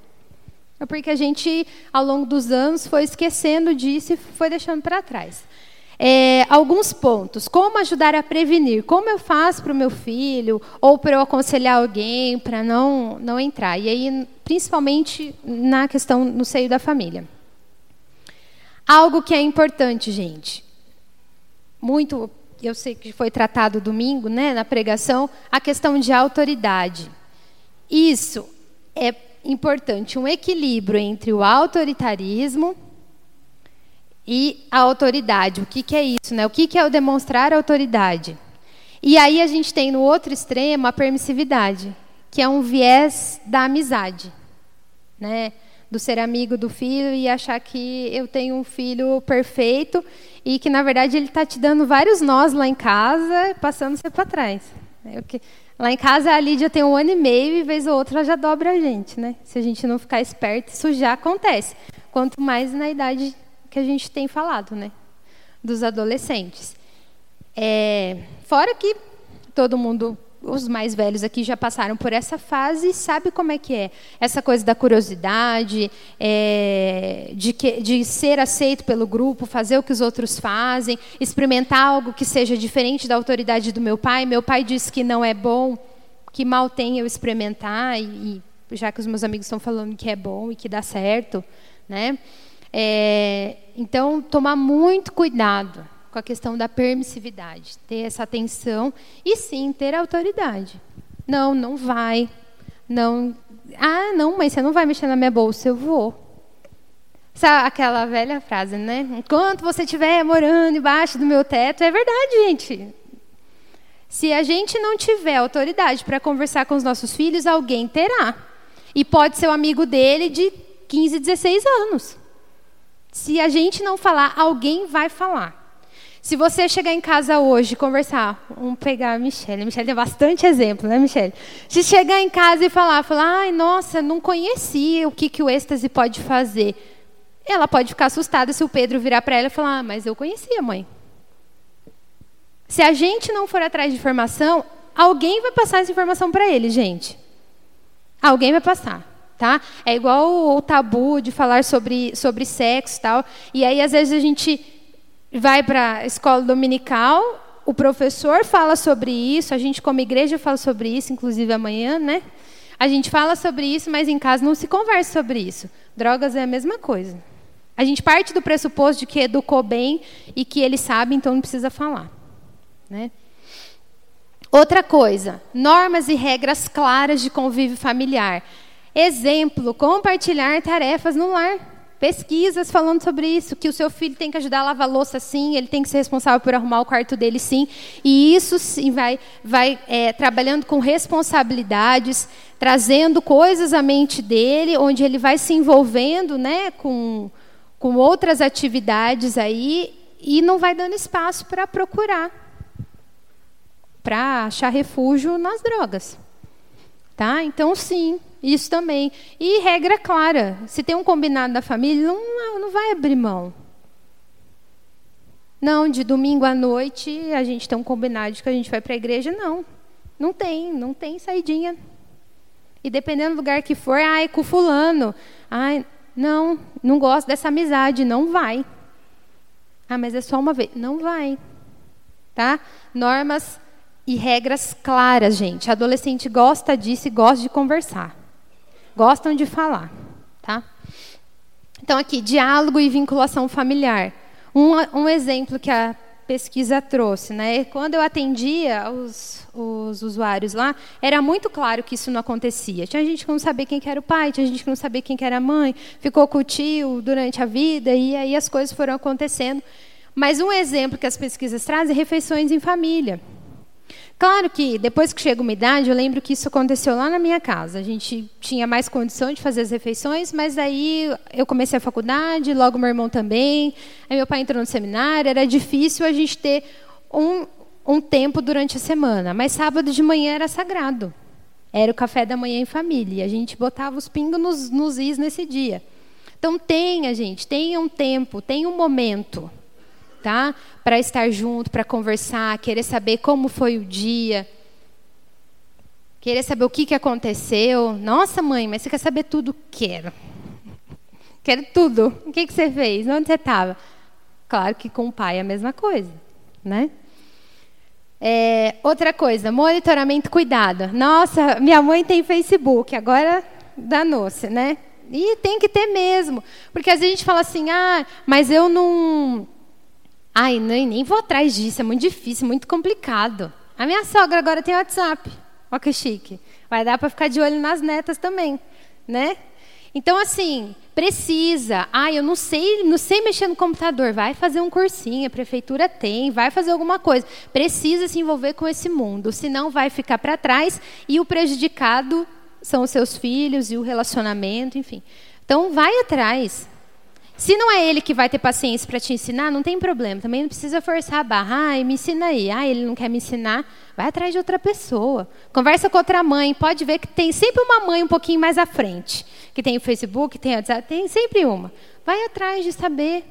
É porque a gente, ao longo dos anos, foi esquecendo disso e foi deixando para trás. É, alguns pontos. Como ajudar a prevenir? Como eu faço para o meu filho? Ou para eu aconselhar alguém para não, não entrar? E aí, principalmente na questão no seio da família. Algo que é importante, gente. Muito eu sei que foi tratado domingo, né, na pregação, a questão de autoridade. Isso é importante, um equilíbrio entre o autoritarismo e a autoridade. O que, que é isso? Né? O que, que é o demonstrar autoridade? E aí a gente tem no outro extremo a permissividade, que é um viés da amizade. Né? do ser amigo do filho e achar que eu tenho um filho perfeito e que, na verdade, ele está te dando vários nós lá em casa, passando você para trás. Que, lá em casa, a Lídia tem um ano e meio e, vez ou outra, ela já dobra a gente. Né? Se a gente não ficar esperto, isso já acontece. Quanto mais na idade que a gente tem falado, né? dos adolescentes. É, fora que todo mundo os mais velhos aqui já passaram por essa fase e sabe como é que é. Essa coisa da curiosidade, é, de, que, de ser aceito pelo grupo, fazer o que os outros fazem, experimentar algo que seja diferente da autoridade do meu pai. Meu pai disse que não é bom, que mal tem eu experimentar, e, e já que os meus amigos estão falando que é bom e que dá certo. Né? É, então, tomar muito cuidado com a questão da permissividade, ter essa atenção e sim ter autoridade. Não, não vai. Não. Ah, não, mas você não vai mexer na minha bolsa, eu vou. Sabe aquela velha frase, né? Enquanto você estiver morando embaixo do meu teto, é verdade, gente. Se a gente não tiver autoridade para conversar com os nossos filhos, alguém terá. E pode ser o amigo dele de 15, 16 anos. Se a gente não falar, alguém vai falar. Se você chegar em casa hoje e conversar, vamos pegar a Michelle. A Michelle tem bastante exemplo, né, Michelle? Se chegar em casa e falar, falar, ai, nossa, não conhecia o que, que o êxtase pode fazer. Ela pode ficar assustada se o Pedro virar para ela e falar, ah, mas eu conhecia, mãe. Se a gente não for atrás de informação, alguém vai passar essa informação para ele, gente. Alguém vai passar. Tá? É igual o, tabu de falar sobre, sobre sexo e tal. E aí, às vezes, a gente vai para a escola dominical, o professor fala sobre isso, a gente como igreja fala sobre isso, inclusive amanhã, né? A gente fala sobre isso, mas em casa não se conversa sobre isso. Drogas é a mesma coisa. A gente parte do pressuposto de que educou bem e que ele sabe, então não precisa falar. Né? Outra coisa, normas e regras claras de convívio familiar. Exemplo, compartilhar tarefas no lar pesquisas falando sobre isso, que o seu filho tem que ajudar a lavar a louça sim, ele tem que ser responsável por arrumar o quarto dele sim, e isso sim vai, vai é, trabalhando com responsabilidades, trazendo coisas à mente dele, onde ele vai se envolvendo né, com, com outras atividades aí, e não vai dando espaço para procurar, para achar refúgio nas drogas. Tá? Então, sim, isso também. E regra clara: se tem um combinado da família, não, não vai abrir mão. Não, de domingo à noite a gente tem um combinado de que a gente vai para a igreja. Não, não tem, não tem saidinha. E dependendo do lugar que for, ai, com fulano. Ai, não, não gosto dessa amizade, não vai. Ah, mas é só uma vez. Não vai. Tá? Normas e regras claras, gente. Adolescente gosta disso e gosta de conversar gostam de falar, tá? Então aqui, diálogo e vinculação familiar. Um, um exemplo que a pesquisa trouxe, né? Quando eu atendia os, os usuários lá, era muito claro que isso não acontecia. Tinha gente que não sabia quem que era o pai, tinha gente que não sabia quem que era a mãe, ficou com o tio durante a vida e aí as coisas foram acontecendo. Mas um exemplo que as pesquisas trazem é refeições em família. Claro que depois que chega uma idade, eu lembro que isso aconteceu lá na minha casa. A gente tinha mais condição de fazer as refeições, mas aí eu comecei a faculdade, logo meu irmão também. Aí meu pai entrou no seminário, era difícil a gente ter um, um tempo durante a semana. Mas sábado de manhã era sagrado. Era o café da manhã em família. E a gente botava os pingos nos, nos is nesse dia. Então tenha, gente, tenha um tempo, tenha um momento, tá? Para estar junto, para conversar, querer saber como foi o dia. Querer saber o que, que aconteceu. Nossa, mãe, mas você quer saber tudo? Quero. Quero tudo. O que, que você fez? Onde você estava? Claro que com o pai é a mesma coisa, né? É, outra coisa, monitoramento cuidado. Nossa, minha mãe tem Facebook, agora danou-se, né? E tem que ter mesmo. Porque às vezes a gente fala assim, ah, mas eu não. Ai, nem, nem vou atrás disso, é muito difícil, muito complicado. A minha sogra agora tem WhatsApp. Olha que chique. Vai dar para ficar de olho nas netas também, né? Então, assim, precisa. Ah, eu não sei, não sei mexer no computador. Vai fazer um cursinho, a prefeitura tem, vai fazer alguma coisa. Precisa se envolver com esse mundo, senão vai ficar para trás e o prejudicado são os seus filhos e o relacionamento, enfim. Então, vai atrás. Se não é ele que vai ter paciência para te ensinar, não tem problema. Também não precisa forçar a barra. Ah, me ensina aí. Ah, ele não quer me ensinar. Vai atrás de outra pessoa. Conversa com outra mãe. Pode ver que tem sempre uma mãe um pouquinho mais à frente. Que tem o Facebook, tem o WhatsApp, tem sempre uma. Vai atrás de saber.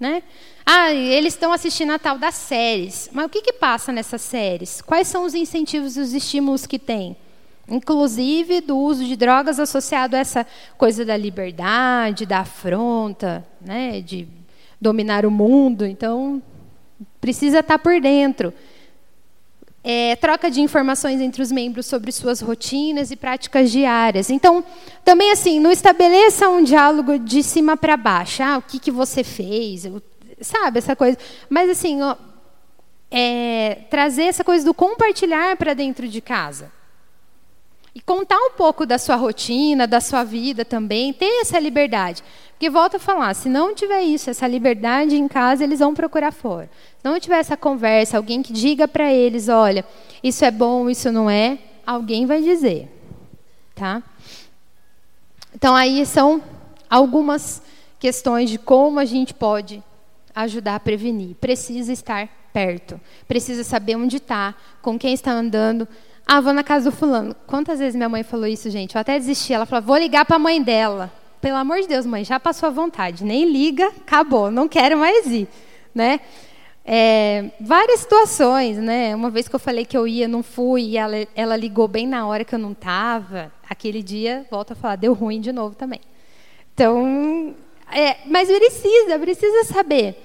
Né? Ah, eles estão assistindo a tal das séries. Mas o que, que passa nessas séries? Quais são os incentivos e os estímulos que tem? Inclusive do uso de drogas associado a essa coisa da liberdade, da afronta, né, de dominar o mundo. Então, precisa estar por dentro. É, troca de informações entre os membros sobre suas rotinas e práticas diárias. Então, também assim, não estabeleça um diálogo de cima para baixo. Ah, o que, que você fez? Sabe, essa coisa. Mas assim, ó, é, trazer essa coisa do compartilhar para dentro de casa. E contar um pouco da sua rotina, da sua vida também, ter essa liberdade. Porque volta a falar, se não tiver isso, essa liberdade em casa, eles vão procurar fora. Se não tiver essa conversa, alguém que diga para eles, olha, isso é bom, isso não é, alguém vai dizer, tá? Então aí são algumas questões de como a gente pode ajudar a prevenir. Precisa estar perto, precisa saber onde está, com quem está andando, ah, vou na casa do fulano. Quantas vezes minha mãe falou isso, gente? Eu até desisti. Ela falou, vou ligar para a mãe dela. Pelo amor de Deus, mãe, já passou a vontade. Nem liga, acabou, não quero mais ir. Né? É, várias situações, né? Uma vez que eu falei que eu ia, não fui, e ela, ela ligou bem na hora que eu não estava. Aquele dia, volta a falar, deu ruim de novo também. Então, é, mas precisa, precisa saber.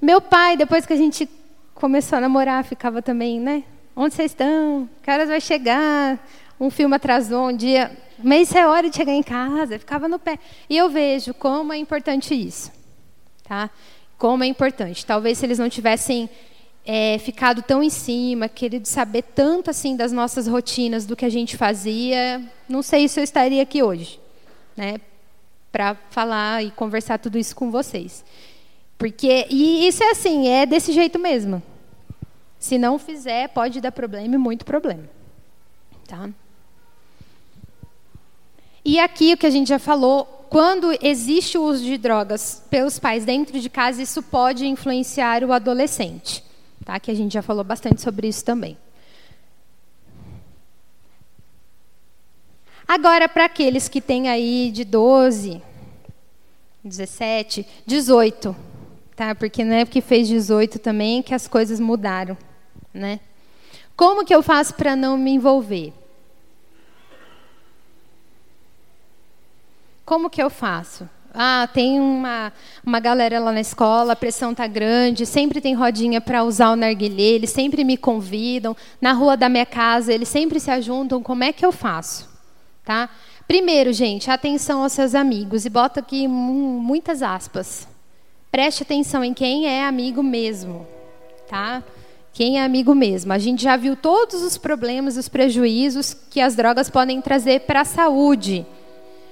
Meu pai, depois que a gente começou a namorar, ficava também, né? Onde vocês estão? Que horas vai chegar? Um filme atrasou um dia. Mas isso é hora de chegar em casa. Eu ficava no pé. E eu vejo como é importante isso. Tá? Como é importante. Talvez se eles não tivessem é, ficado tão em cima, querido saber tanto assim das nossas rotinas, do que a gente fazia, não sei se eu estaria aqui hoje, né, para falar e conversar tudo isso com vocês. Porque e isso é assim, é desse jeito mesmo. Se não fizer, pode dar problema e muito problema. Tá? E aqui o que a gente já falou, quando existe o uso de drogas pelos pais dentro de casa, isso pode influenciar o adolescente. Tá? Que a gente já falou bastante sobre isso também. Agora, para aqueles que têm aí de 12, 17, 18, tá? Porque não é porque fez 18 também que as coisas mudaram né? Como que eu faço para não me envolver? Como que eu faço? Ah, tem uma, uma galera lá na escola, a pressão tá grande, sempre tem rodinha para usar o narguilé, eles sempre me convidam. Na rua da minha casa, eles sempre se ajuntam. Como é que eu faço? Tá? Primeiro, gente, atenção aos seus amigos. E bota aqui muitas aspas. Preste atenção em quem é amigo mesmo. Tá? Quem é amigo mesmo? A gente já viu todos os problemas, os prejuízos que as drogas podem trazer para a saúde.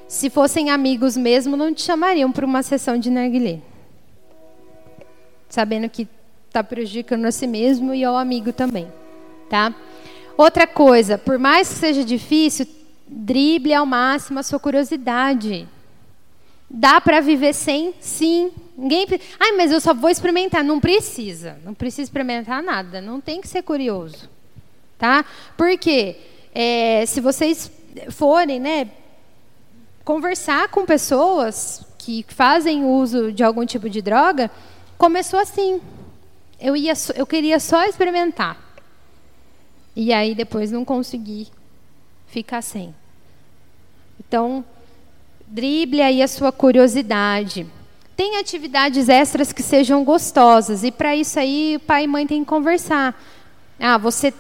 Se fossem amigos mesmo, não te chamariam para uma sessão de narguilé. Sabendo que está prejudicando a si mesmo e ao amigo também. Tá? Outra coisa, por mais que seja difícil, drible ao máximo a sua curiosidade. Dá para viver sem? Sim. Ninguém. Ai, mas eu só vou experimentar. Não precisa. Não precisa experimentar nada. Não tem que ser curioso. Tá? Por quê? é, se vocês forem, né, conversar com pessoas que fazem uso de algum tipo de droga, começou assim. Eu, ia, eu queria só experimentar. E aí depois não consegui ficar sem. Então, drible aí a sua curiosidade. Tem atividades extras que sejam gostosas. E para isso aí, pai e mãe têm que conversar. Ah, você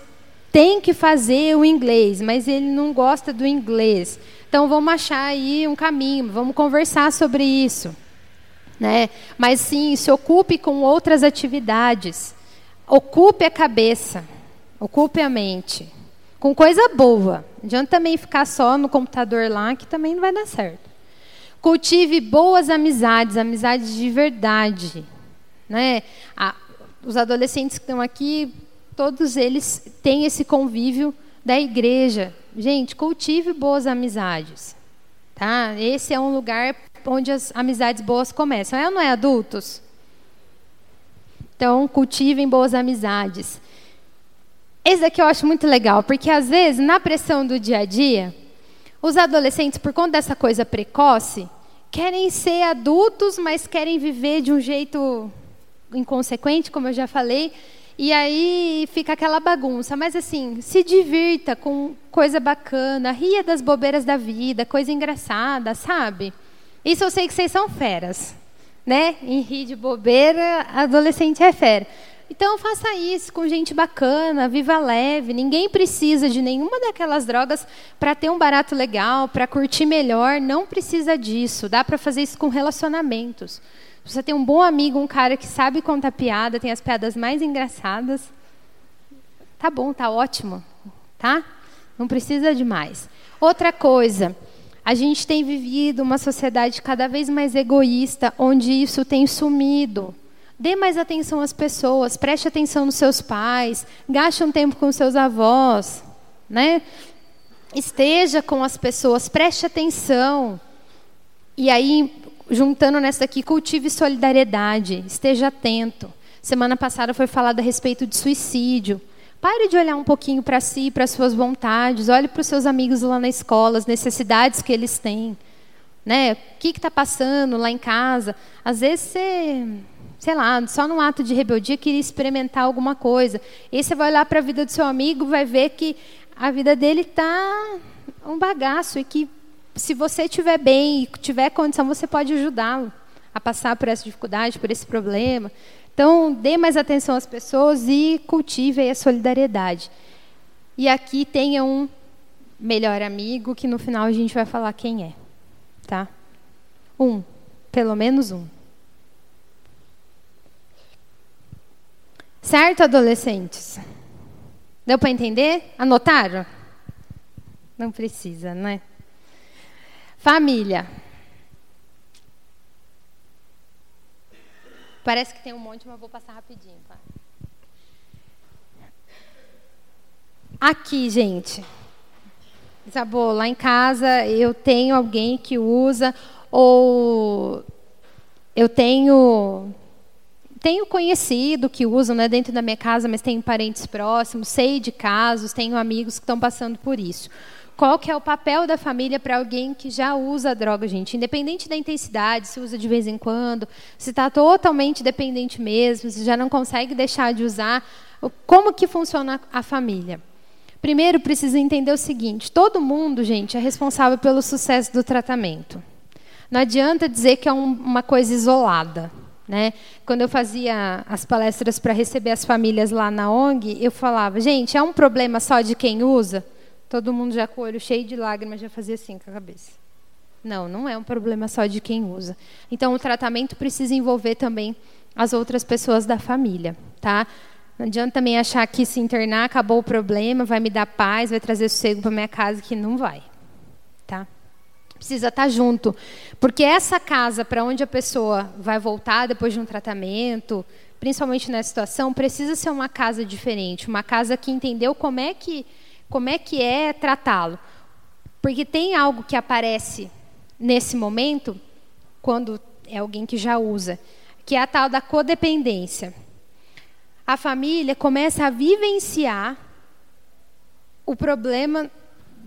tem que fazer o inglês, mas ele não gosta do inglês. Então vamos achar aí um caminho, vamos conversar sobre isso. Né? Mas sim, se ocupe com outras atividades. Ocupe a cabeça, ocupe a mente. Com coisa boa. Não adianta também ficar só no computador lá, que também não vai dar certo. Cultive boas amizades, amizades de verdade. Né? Ah, os adolescentes que estão aqui, todos eles têm esse convívio da igreja. Gente, cultive boas amizades. Tá? Esse é um lugar onde as amizades boas começam. É ou não é, adultos? Então, cultivem boas amizades. Esse daqui eu acho muito legal, porque às vezes, na pressão do dia a dia, os adolescentes, por conta dessa coisa precoce, querem ser adultos, mas querem viver de um jeito inconsequente, como eu já falei, e aí fica aquela bagunça. Mas assim, se divirta com coisa bacana, ria das bobeiras da vida, coisa engraçada, sabe? Isso eu sei que vocês são feras, né? Em rir de bobeira, adolescente é fera. Então faça isso com gente bacana, viva leve. Ninguém precisa de nenhuma daquelas drogas para ter um barato legal, para curtir melhor. Não precisa disso. Dá para fazer isso com relacionamentos. Você tem um bom amigo, um cara que sabe contar piada, tem as piadas mais engraçadas. Tá bom, tá ótimo, tá? Não precisa de mais. Outra coisa, a gente tem vivido uma sociedade cada vez mais egoísta, onde isso tem sumido. Dê mais atenção às pessoas, preste atenção nos seus pais, gaste um tempo com seus avós, né? Esteja com as pessoas, preste atenção. E aí, juntando nessa aqui, cultive solidariedade, esteja atento. Semana passada foi falado a respeito de suicídio. Pare de olhar um pouquinho para si, para suas vontades. Olhe para os seus amigos lá na escola, as necessidades que eles têm. Né? O que está passando lá em casa? Às vezes você sei lá, só no ato de rebeldia queria experimentar alguma coisa. E você vai olhar para a vida do seu amigo, vai ver que a vida dele está um bagaço e que se você estiver bem e tiver condição, você pode ajudá-lo a passar por essa dificuldade, por esse problema. Então, dê mais atenção às pessoas e cultive a solidariedade. E aqui tenha um melhor amigo que no final a gente vai falar quem é, tá? Um, pelo menos um. Certo, adolescentes? Deu para entender? Anotaram? Não precisa, né? Família. Parece que tem um monte, mas vou passar rapidinho. Tá? Aqui, gente. Isabô, lá em casa eu tenho alguém que usa, ou eu tenho tenho conhecido que usam né, dentro da minha casa, mas tenho parentes próximos, sei de casos, tenho amigos que estão passando por isso. Qual que é o papel da família para alguém que já usa droga, gente? Independente da intensidade, se usa de vez em quando, se está totalmente dependente mesmo, se já não consegue deixar de usar, como que funciona a família? Primeiro, precisa entender o seguinte: todo mundo, gente, é responsável pelo sucesso do tratamento. Não adianta dizer que é um, uma coisa isolada. Né? Quando eu fazia as palestras para receber as famílias lá na ONG, eu falava, gente, é um problema só de quem usa? Todo mundo já com o olho cheio de lágrimas já fazia assim com a cabeça. Não, não é um problema só de quem usa. Então, o tratamento precisa envolver também as outras pessoas da família, tá? Não adianta também achar que se internar acabou o problema, vai me dar paz, vai trazer sossego para minha casa, que não vai? Precisa estar junto. Porque essa casa para onde a pessoa vai voltar depois de um tratamento, principalmente nessa situação, precisa ser uma casa diferente, uma casa que entendeu como é que, como é, que é tratá-lo. Porque tem algo que aparece nesse momento, quando é alguém que já usa, que é a tal da codependência. A família começa a vivenciar o problema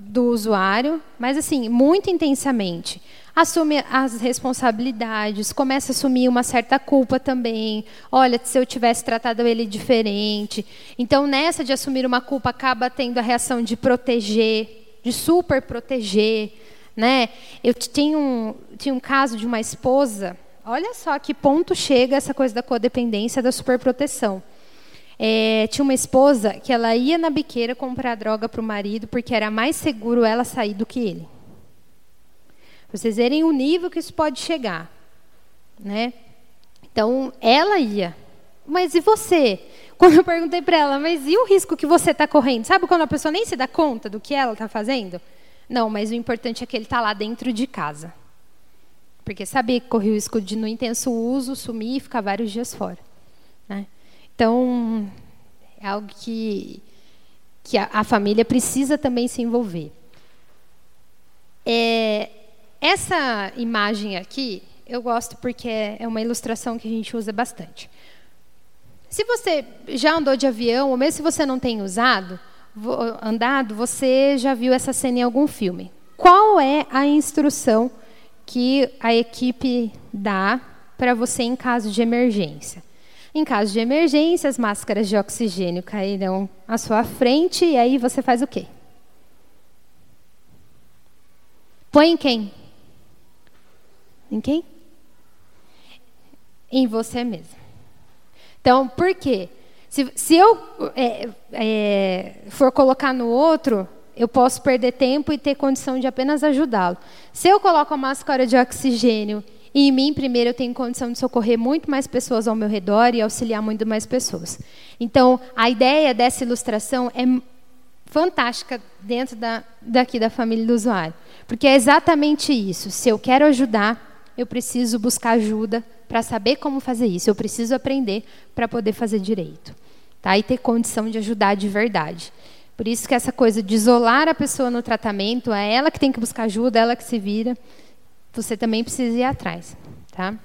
do usuário, mas assim, muito intensamente. Assume as responsabilidades, começa a assumir uma certa culpa também. Olha, se eu tivesse tratado ele diferente. Então, nessa de assumir uma culpa, acaba tendo a reação de proteger, de super proteger. Né? Eu tinha um, tinha um caso de uma esposa, olha só que ponto chega essa coisa da codependência, da superproteção. É, tinha uma esposa que ela ia na biqueira comprar droga para o marido porque era mais seguro ela sair do que ele. Vocês verem o nível que isso pode chegar. Né? Então, ela ia. Mas e você? Quando eu perguntei para ela, mas e o risco que você está correndo? Sabe quando a pessoa nem se dá conta do que ela está fazendo? Não, mas o importante é que ele está lá dentro de casa. Porque sabia que corria o risco de, no intenso uso, sumir e ficar vários dias fora. Né? Então, é algo que, que a, a família precisa também se envolver. É, essa imagem aqui, eu gosto porque é uma ilustração que a gente usa bastante. Se você já andou de avião, ou mesmo se você não tem usado, andado, você já viu essa cena em algum filme. Qual é a instrução que a equipe dá para você em caso de emergência? Em caso de emergência, as máscaras de oxigênio cairão à sua frente e aí você faz o quê? Põe em quem? Em quem? Em você mesmo. Então, por quê? Se, se eu é, é, for colocar no outro, eu posso perder tempo e ter condição de apenas ajudá-lo. Se eu coloco a máscara de oxigênio e em mim, primeiro, eu tenho condição de socorrer muito mais pessoas ao meu redor e auxiliar muito mais pessoas. Então, a ideia dessa ilustração é fantástica dentro da, daqui da família do usuário. Porque é exatamente isso. Se eu quero ajudar, eu preciso buscar ajuda para saber como fazer isso. Eu preciso aprender para poder fazer direito. Tá? E ter condição de ajudar de verdade. Por isso que essa coisa de isolar a pessoa no tratamento, é ela que tem que buscar ajuda, ela que se vira você também precisa ir atrás. Tá?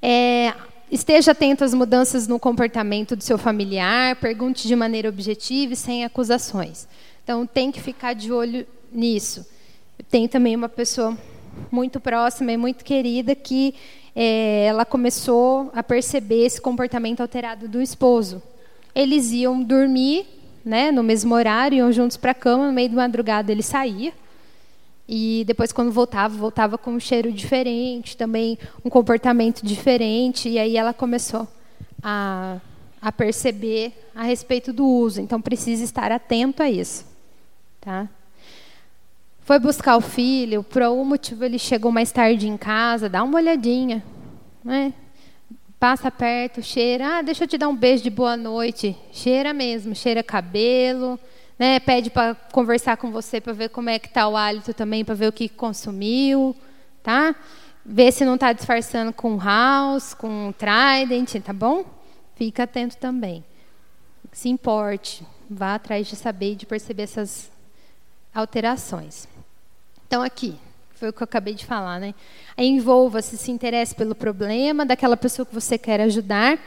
É, esteja atento às mudanças no comportamento do seu familiar, pergunte de maneira objetiva e sem acusações. Então, tem que ficar de olho nisso. Tem também uma pessoa muito próxima e muito querida que é, ela começou a perceber esse comportamento alterado do esposo. Eles iam dormir né, no mesmo horário, iam juntos para a cama, no meio da madrugada ele saía, e depois, quando voltava, voltava com um cheiro diferente, também um comportamento diferente. E aí ela começou a, a perceber a respeito do uso. Então, precisa estar atento a isso. Tá? Foi buscar o filho, por algum motivo ele chegou mais tarde em casa, dá uma olhadinha. Né? Passa perto, cheira. Ah, deixa eu te dar um beijo de boa noite. Cheira mesmo, cheira cabelo né, pede para conversar com você para ver como é que está o hálito também, para ver o que consumiu, tá? Ver se não está disfarçando com house, com trident, tá bom? Fica atento também. Se importe, vá atrás de saber e de perceber essas alterações. Então aqui, foi o que eu acabei de falar, né? Envolva-se, se interesse pelo problema daquela pessoa que você quer ajudar,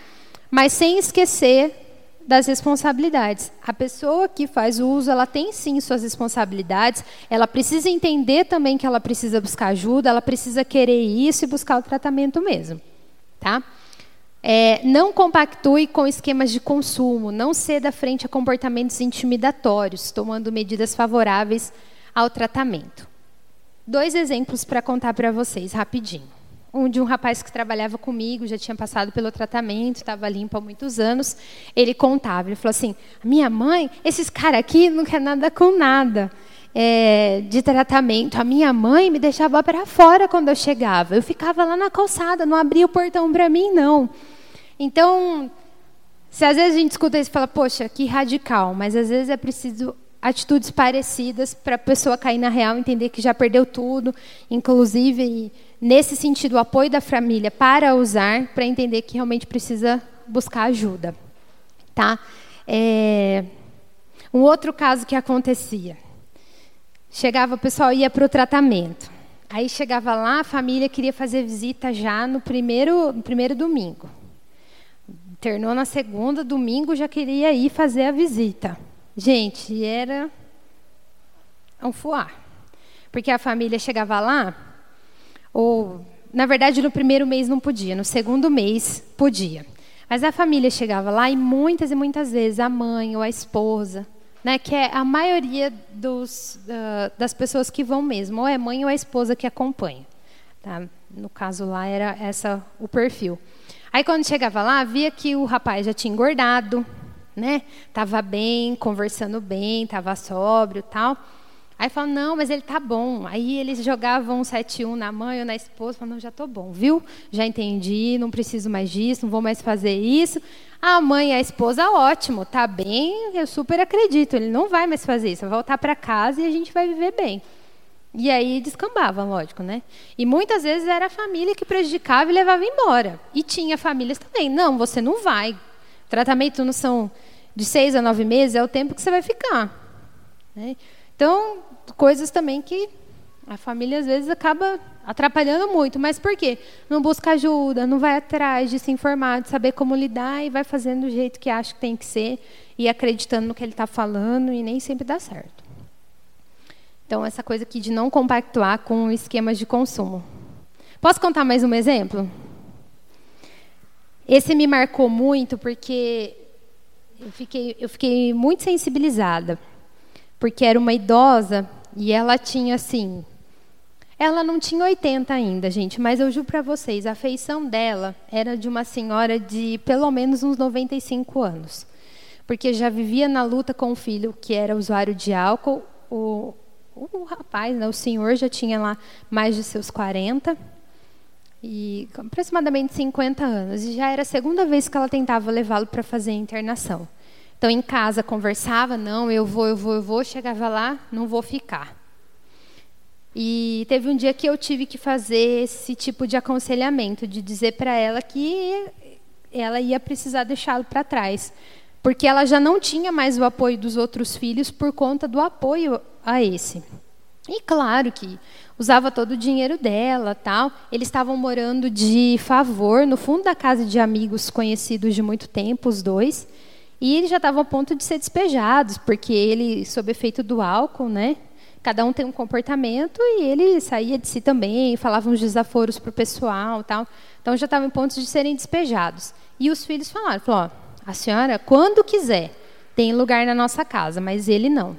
mas sem esquecer das responsabilidades. A pessoa que faz o uso, ela tem sim suas responsabilidades, ela precisa entender também que ela precisa buscar ajuda, ela precisa querer isso e buscar o tratamento mesmo. Tá? É, não compactue com esquemas de consumo, não ceda frente a comportamentos intimidatórios, tomando medidas favoráveis ao tratamento. Dois exemplos para contar para vocês, rapidinho de um rapaz que trabalhava comigo, já tinha passado pelo tratamento, estava limpo há muitos anos. Ele contava, ele falou assim: minha mãe, esses caras aqui não quer nada com nada é, de tratamento. A minha mãe me deixava para fora quando eu chegava. Eu ficava lá na calçada, não abria o portão para mim, não. Então, se às vezes a gente escuta isso e fala, poxa, que radical, mas às vezes é preciso atitudes parecidas para a pessoa cair na real, entender que já perdeu tudo, inclusive nesse sentido, o apoio da família para usar, para entender que realmente precisa buscar ajuda. Tá? É... Um outro caso que acontecia. Chegava, o pessoal ia para o tratamento. Aí chegava lá, a família queria fazer visita já no primeiro, no primeiro domingo. Internou na segunda, domingo já queria ir fazer a visita. Gente, era um fuar. Porque a família chegava lá, ou, na verdade, no primeiro mês não podia, no segundo mês podia. Mas a família chegava lá e muitas e muitas vezes a mãe ou a esposa, né, que é a maioria dos, uh, das pessoas que vão mesmo, ou é mãe ou é esposa que acompanha. Tá? No caso lá era essa o perfil. Aí quando chegava lá, via que o rapaz já tinha engordado, né? Tava bem, conversando bem, tava sóbrio, tal. Aí falou, não, mas ele tá bom. Aí eles jogavam um 7-1 na mãe ou na esposa, falaram, não, já tô bom, viu? Já entendi, não preciso mais disso, não vou mais fazer isso. A mãe e a esposa, ótimo, tá bem, eu super acredito, ele não vai mais fazer isso, vai voltar para casa e a gente vai viver bem. E aí descambava, lógico, né? E muitas vezes era a família que prejudicava e levava embora. E tinha famílias também, não, você não vai. Tratamento não são de seis a nove meses, é o tempo que você vai ficar. Né? Então, coisas também que a família às vezes acaba atrapalhando muito. Mas por quê? Não busca ajuda, não vai atrás de se informar, de saber como lidar e vai fazendo do jeito que acha que tem que ser e acreditando no que ele está falando e nem sempre dá certo. Então, essa coisa aqui de não compactuar com esquemas de consumo. Posso contar mais um exemplo? Esse me marcou muito porque eu fiquei, eu fiquei muito sensibilizada. Porque era uma idosa e ela tinha assim. Ela não tinha 80 ainda, gente, mas eu juro para vocês, a feição dela era de uma senhora de pelo menos uns 95 anos. Porque já vivia na luta com o filho que era usuário de álcool. O, o rapaz, né, o senhor, já tinha lá mais de seus 40 e aproximadamente 50 anos. E já era a segunda vez que ela tentava levá-lo para fazer a internação. Então, em casa, conversava, não, eu vou, eu vou, eu vou. Chegava lá, não vou ficar. E teve um dia que eu tive que fazer esse tipo de aconselhamento, de dizer para ela que ela ia precisar deixá-lo para trás, porque ela já não tinha mais o apoio dos outros filhos por conta do apoio a esse. E claro que usava todo o dinheiro dela, tal. Eles estavam morando de favor no fundo da casa de amigos conhecidos de muito tempo, os dois. E eles já estavam a ponto de ser despejados, porque ele, sob efeito do álcool, né? Cada um tem um comportamento e ele saía de si também, falava uns desaforos para o pessoal, tal. Então já estavam em pontos de serem despejados. E os filhos falaram, falou, a senhora, quando quiser, tem lugar na nossa casa, mas ele não.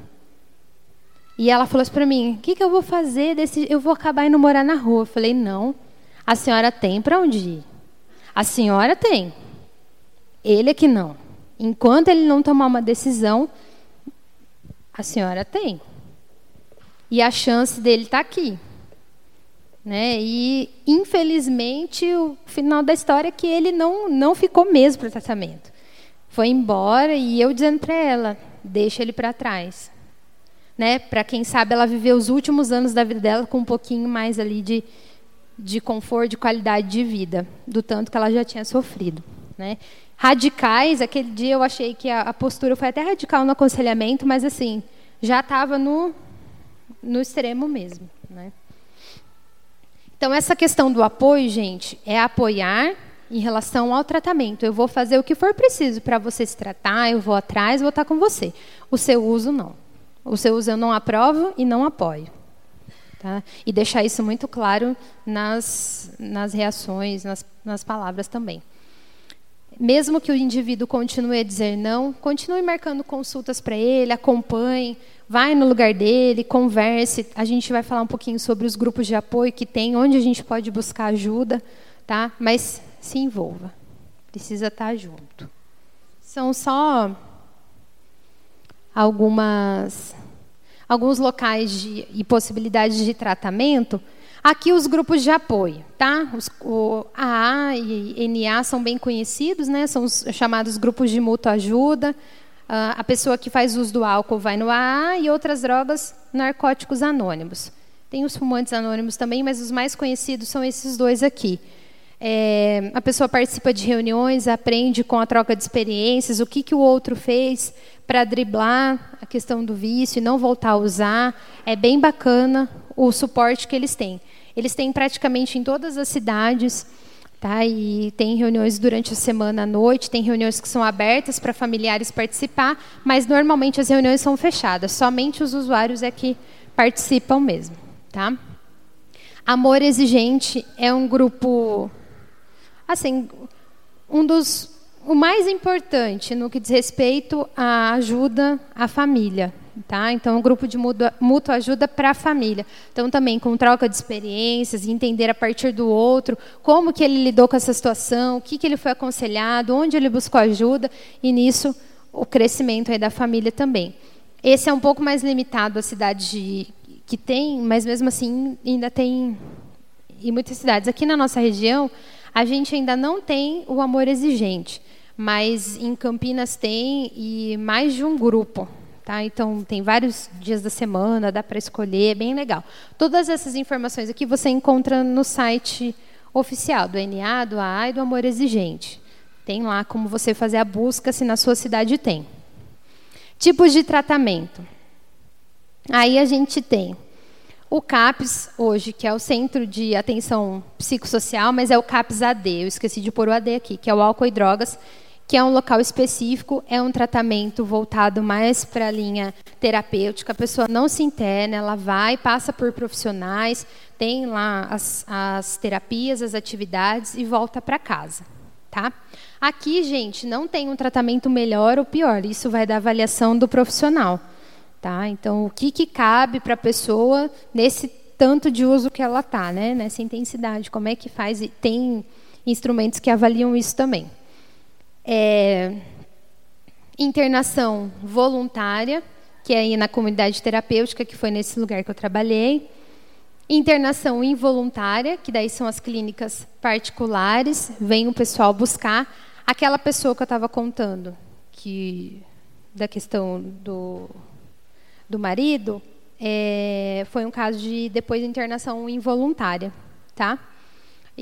E ela falou assim para mim, o que, que eu vou fazer? Desse... Eu vou acabar indo morar na rua. Eu falei, não, a senhora tem para onde ir. A senhora tem. Ele é que não. Enquanto ele não tomar uma decisão, a senhora tem. E a chance dele está aqui. Né? E, infelizmente, o final da história é que ele não, não ficou mesmo para o tratamento. Foi embora e eu dizendo para ela, deixa ele para trás. Né? Para quem sabe ela viveu os últimos anos da vida dela com um pouquinho mais ali de, de conforto, de qualidade de vida, do tanto que ela já tinha sofrido. Né? radicais. Aquele dia eu achei que a, a postura foi até radical no aconselhamento, mas assim, já estava no, no extremo mesmo. Né? Então, essa questão do apoio, gente, é apoiar em relação ao tratamento. Eu vou fazer o que for preciso para você se tratar, eu vou atrás, vou estar com você. O seu uso, não. O seu uso eu não aprovo e não apoio. Tá? E deixar isso muito claro nas, nas reações, nas, nas palavras também mesmo que o indivíduo continue a dizer não, continue marcando consultas para ele, acompanhe, vai no lugar dele, converse. A gente vai falar um pouquinho sobre os grupos de apoio que tem, onde a gente pode buscar ajuda, tá? Mas se envolva. Precisa estar junto. São só algumas alguns locais de, e possibilidades de tratamento Aqui os grupos de apoio, tá? Os, o AA e NA são bem conhecidos, né? São os chamados grupos de mútua ajuda. Uh, a pessoa que faz uso do álcool vai no AA e outras drogas, narcóticos anônimos. Tem os fumantes anônimos também, mas os mais conhecidos são esses dois aqui. É, a pessoa participa de reuniões, aprende com a troca de experiências, o que, que o outro fez para driblar a questão do vício e não voltar a usar. É bem bacana o suporte que eles têm. Eles têm praticamente em todas as cidades, tá? E tem reuniões durante a semana à noite, tem reuniões que são abertas para familiares participar, mas normalmente as reuniões são fechadas. Somente os usuários é que participam mesmo, tá? Amor Exigente é um grupo, assim, um dos o mais importante no que diz respeito à ajuda à família, tá? Então, um grupo de mútua ajuda para a família. Então, também com troca de experiências, entender a partir do outro como que ele lidou com essa situação, o que que ele foi aconselhado, onde ele buscou ajuda e nisso o crescimento aí da família também. Esse é um pouco mais limitado à cidade que tem, mas mesmo assim ainda tem em muitas cidades. Aqui na nossa região, a gente ainda não tem o amor exigente, mas em Campinas tem e mais de um grupo. Tá? Então, tem vários dias da semana, dá para escolher, é bem legal. Todas essas informações aqui você encontra no site oficial do NA, do AA e do Amor Exigente. Tem lá como você fazer a busca se na sua cidade tem. Tipos de tratamento. Aí a gente tem o CAPS hoje, que é o Centro de Atenção Psicossocial, mas é o CAPS AD. Eu esqueci de pôr o AD aqui, que é o álcool e drogas, que é um local específico, é um tratamento voltado mais para a linha terapêutica. A pessoa não se interna, ela vai, passa por profissionais, tem lá as, as terapias, as atividades e volta para casa. Tá? Aqui, gente, não tem um tratamento melhor ou pior. Isso vai da avaliação do profissional. Tá? Então, o que, que cabe para a pessoa nesse tanto de uso que ela está, né? nessa intensidade? Como é que faz? E tem instrumentos que avaliam isso também. É, internação voluntária, que é aí na comunidade terapêutica, que foi nesse lugar que eu trabalhei. Internação involuntária, que daí são as clínicas particulares, vem o pessoal buscar aquela pessoa que eu estava contando, que da questão do do marido, é, foi um caso de depois de internação involuntária, tá?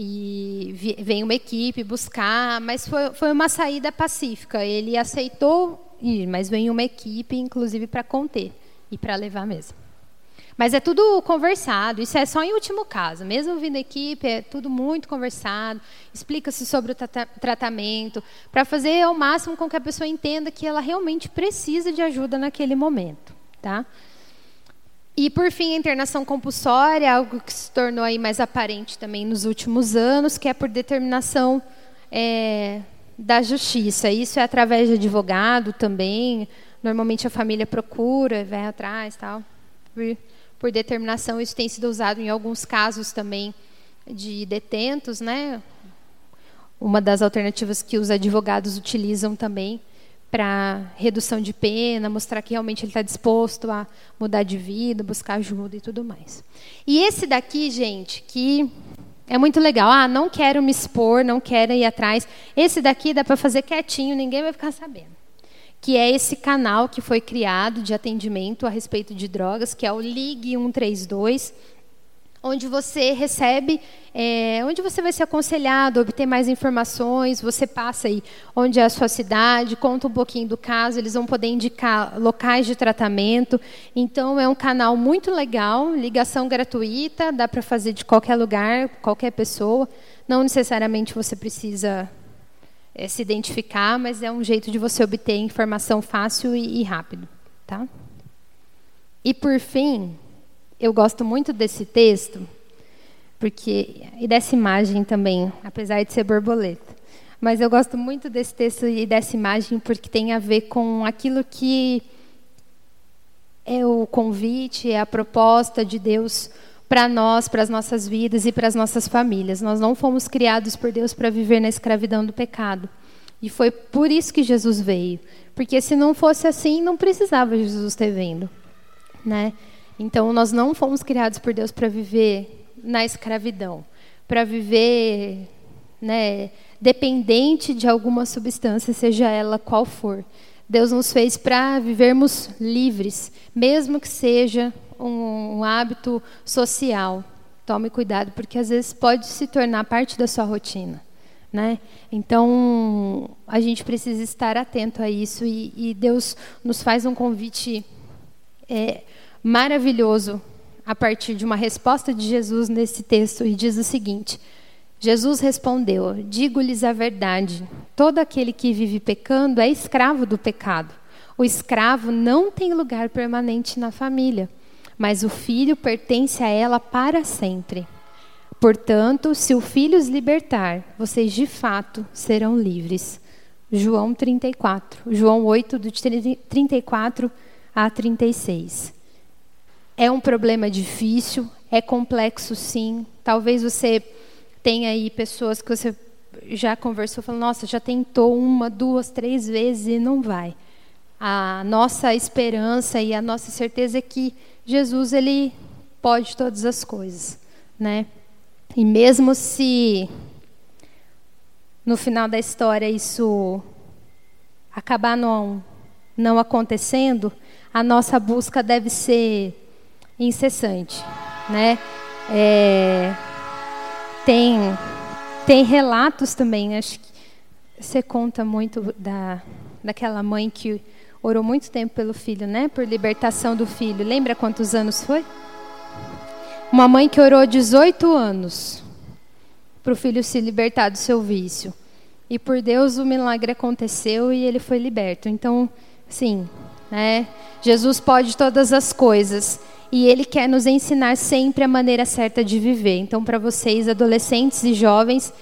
E vem uma equipe buscar, mas foi, foi uma saída pacífica. Ele aceitou ir, mas vem uma equipe, inclusive, para conter e para levar mesmo. Mas é tudo conversado, isso é só em último caso. Mesmo vindo equipe, é tudo muito conversado, explica-se sobre o tratamento, para fazer ao máximo com que a pessoa entenda que ela realmente precisa de ajuda naquele momento. Tá? E, por fim, a internação compulsória, algo que se tornou aí mais aparente também nos últimos anos, que é por determinação é, da justiça. Isso é através de advogado também. Normalmente a família procura, vai atrás, tal. Por, por determinação, isso tem sido usado em alguns casos também de detentos, né? Uma das alternativas que os advogados utilizam também para redução de pena, mostrar que realmente ele está disposto a mudar de vida, buscar ajuda e tudo mais. E esse daqui, gente, que é muito legal. Ah, não quero me expor, não quero ir atrás. Esse daqui dá para fazer quietinho, ninguém vai ficar sabendo. Que é esse canal que foi criado de atendimento a respeito de drogas, que é o Ligue 132 onde você recebe, é, onde você vai ser aconselhado, obter mais informações, você passa aí onde é a sua cidade, conta um pouquinho do caso, eles vão poder indicar locais de tratamento. Então, é um canal muito legal, ligação gratuita, dá para fazer de qualquer lugar, qualquer pessoa. Não necessariamente você precisa é, se identificar, mas é um jeito de você obter informação fácil e, e rápido. Tá? E, por fim, eu gosto muito desse texto, porque e dessa imagem também, apesar de ser borboleta. Mas eu gosto muito desse texto e dessa imagem porque tem a ver com aquilo que é o convite, é a proposta de Deus para nós, para as nossas vidas e para as nossas famílias. Nós não fomos criados por Deus para viver na escravidão do pecado. E foi por isso que Jesus veio. Porque se não fosse assim, não precisava Jesus ter vindo. Né? Então, nós não fomos criados por Deus para viver na escravidão, para viver né, dependente de alguma substância, seja ela qual for. Deus nos fez para vivermos livres, mesmo que seja um, um hábito social. Tome cuidado, porque às vezes pode se tornar parte da sua rotina. Né? Então, a gente precisa estar atento a isso e, e Deus nos faz um convite é, maravilhoso a partir de uma resposta de Jesus nesse texto e diz o seguinte: Jesus respondeu: Digo-lhes a verdade, todo aquele que vive pecando é escravo do pecado. O escravo não tem lugar permanente na família, mas o filho pertence a ela para sempre. Portanto, se o filho os libertar, vocês de fato serão livres. João 34, João 8, do 34 a 36. É um problema difícil, é complexo sim. Talvez você tenha aí pessoas que você já conversou, falando, nossa, já tentou uma, duas, três vezes e não vai. A nossa esperança e a nossa certeza é que Jesus ele pode todas as coisas, né? E mesmo se no final da história isso acabar não não acontecendo, a nossa busca deve ser incessante, né? É, tem tem relatos também, acho que você conta muito da daquela mãe que orou muito tempo pelo filho, né? Por libertação do filho. Lembra quantos anos foi? Uma mãe que orou 18 anos para o filho se libertar do seu vício. E por Deus o milagre aconteceu e ele foi liberto. Então, sim, né? Jesus pode todas as coisas e ele quer nos ensinar sempre a maneira certa de viver. Então, para vocês, adolescentes e jovens,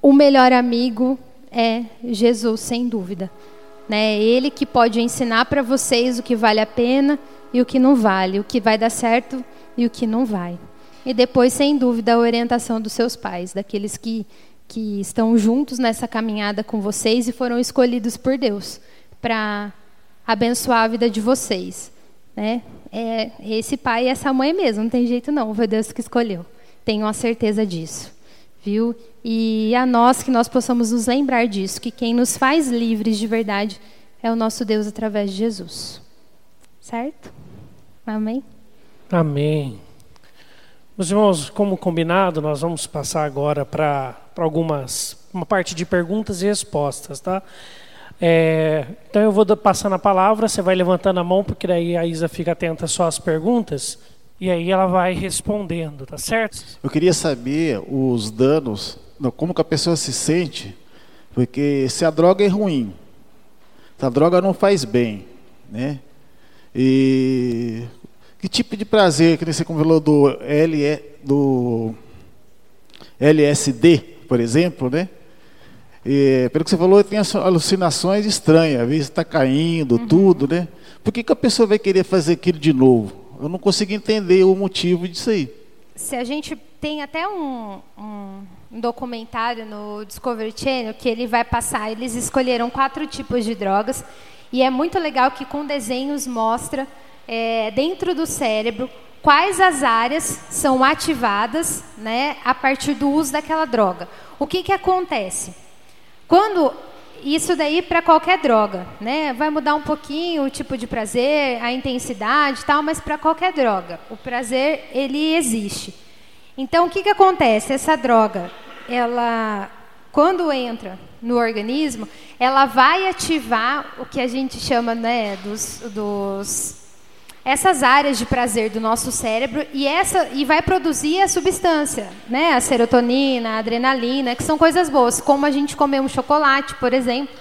o melhor amigo é Jesus, sem dúvida. Né? Ele que pode ensinar para vocês o que vale a pena e o que não vale, o que vai dar certo e o que não vai. E depois, sem dúvida, a orientação dos seus pais, daqueles que, que estão juntos nessa caminhada com vocês e foram escolhidos por Deus para abençoar a vida de vocês. Né? É esse pai e essa mãe mesmo, não tem jeito não, foi Deus que escolheu. Tenho a certeza disso. Viu? E a nós que nós possamos nos lembrar disso, que quem nos faz livres de verdade é o nosso Deus através de Jesus. Certo? Amém? Amém. Meus irmãos, como combinado, nós vamos passar agora para algumas uma parte de perguntas e respostas, tá? É, então eu vou passando a palavra, você vai levantando a mão, porque daí a Isa fica atenta só às perguntas, e aí ela vai respondendo, tá certo? Eu queria saber os danos, como que a pessoa se sente, porque se a droga é ruim, se a droga não faz bem, né? E que tipo de prazer que você falou do, LE, do LSD, por exemplo, né? E, pelo que você falou, tem alucinações estranhas, às vezes está caindo, uhum. tudo, né? Por que, que a pessoa vai querer fazer aquilo de novo? Eu não consigo entender o motivo disso aí. Se a gente tem até um, um, um documentário no Discovery Channel que ele vai passar, eles escolheram quatro tipos de drogas e é muito legal que com desenhos mostra é, dentro do cérebro quais as áreas são ativadas né, a partir do uso daquela droga. O que, que acontece? Quando isso daí para qualquer droga, né? Vai mudar um pouquinho o tipo de prazer, a intensidade, tal, mas para qualquer droga, o prazer ele existe. Então o que que acontece? Essa droga, ela quando entra no organismo, ela vai ativar o que a gente chama, né, dos, dos essas áreas de prazer do nosso cérebro e essa e vai produzir a substância, né? A serotonina, a adrenalina, que são coisas boas, como a gente comer um chocolate, por exemplo,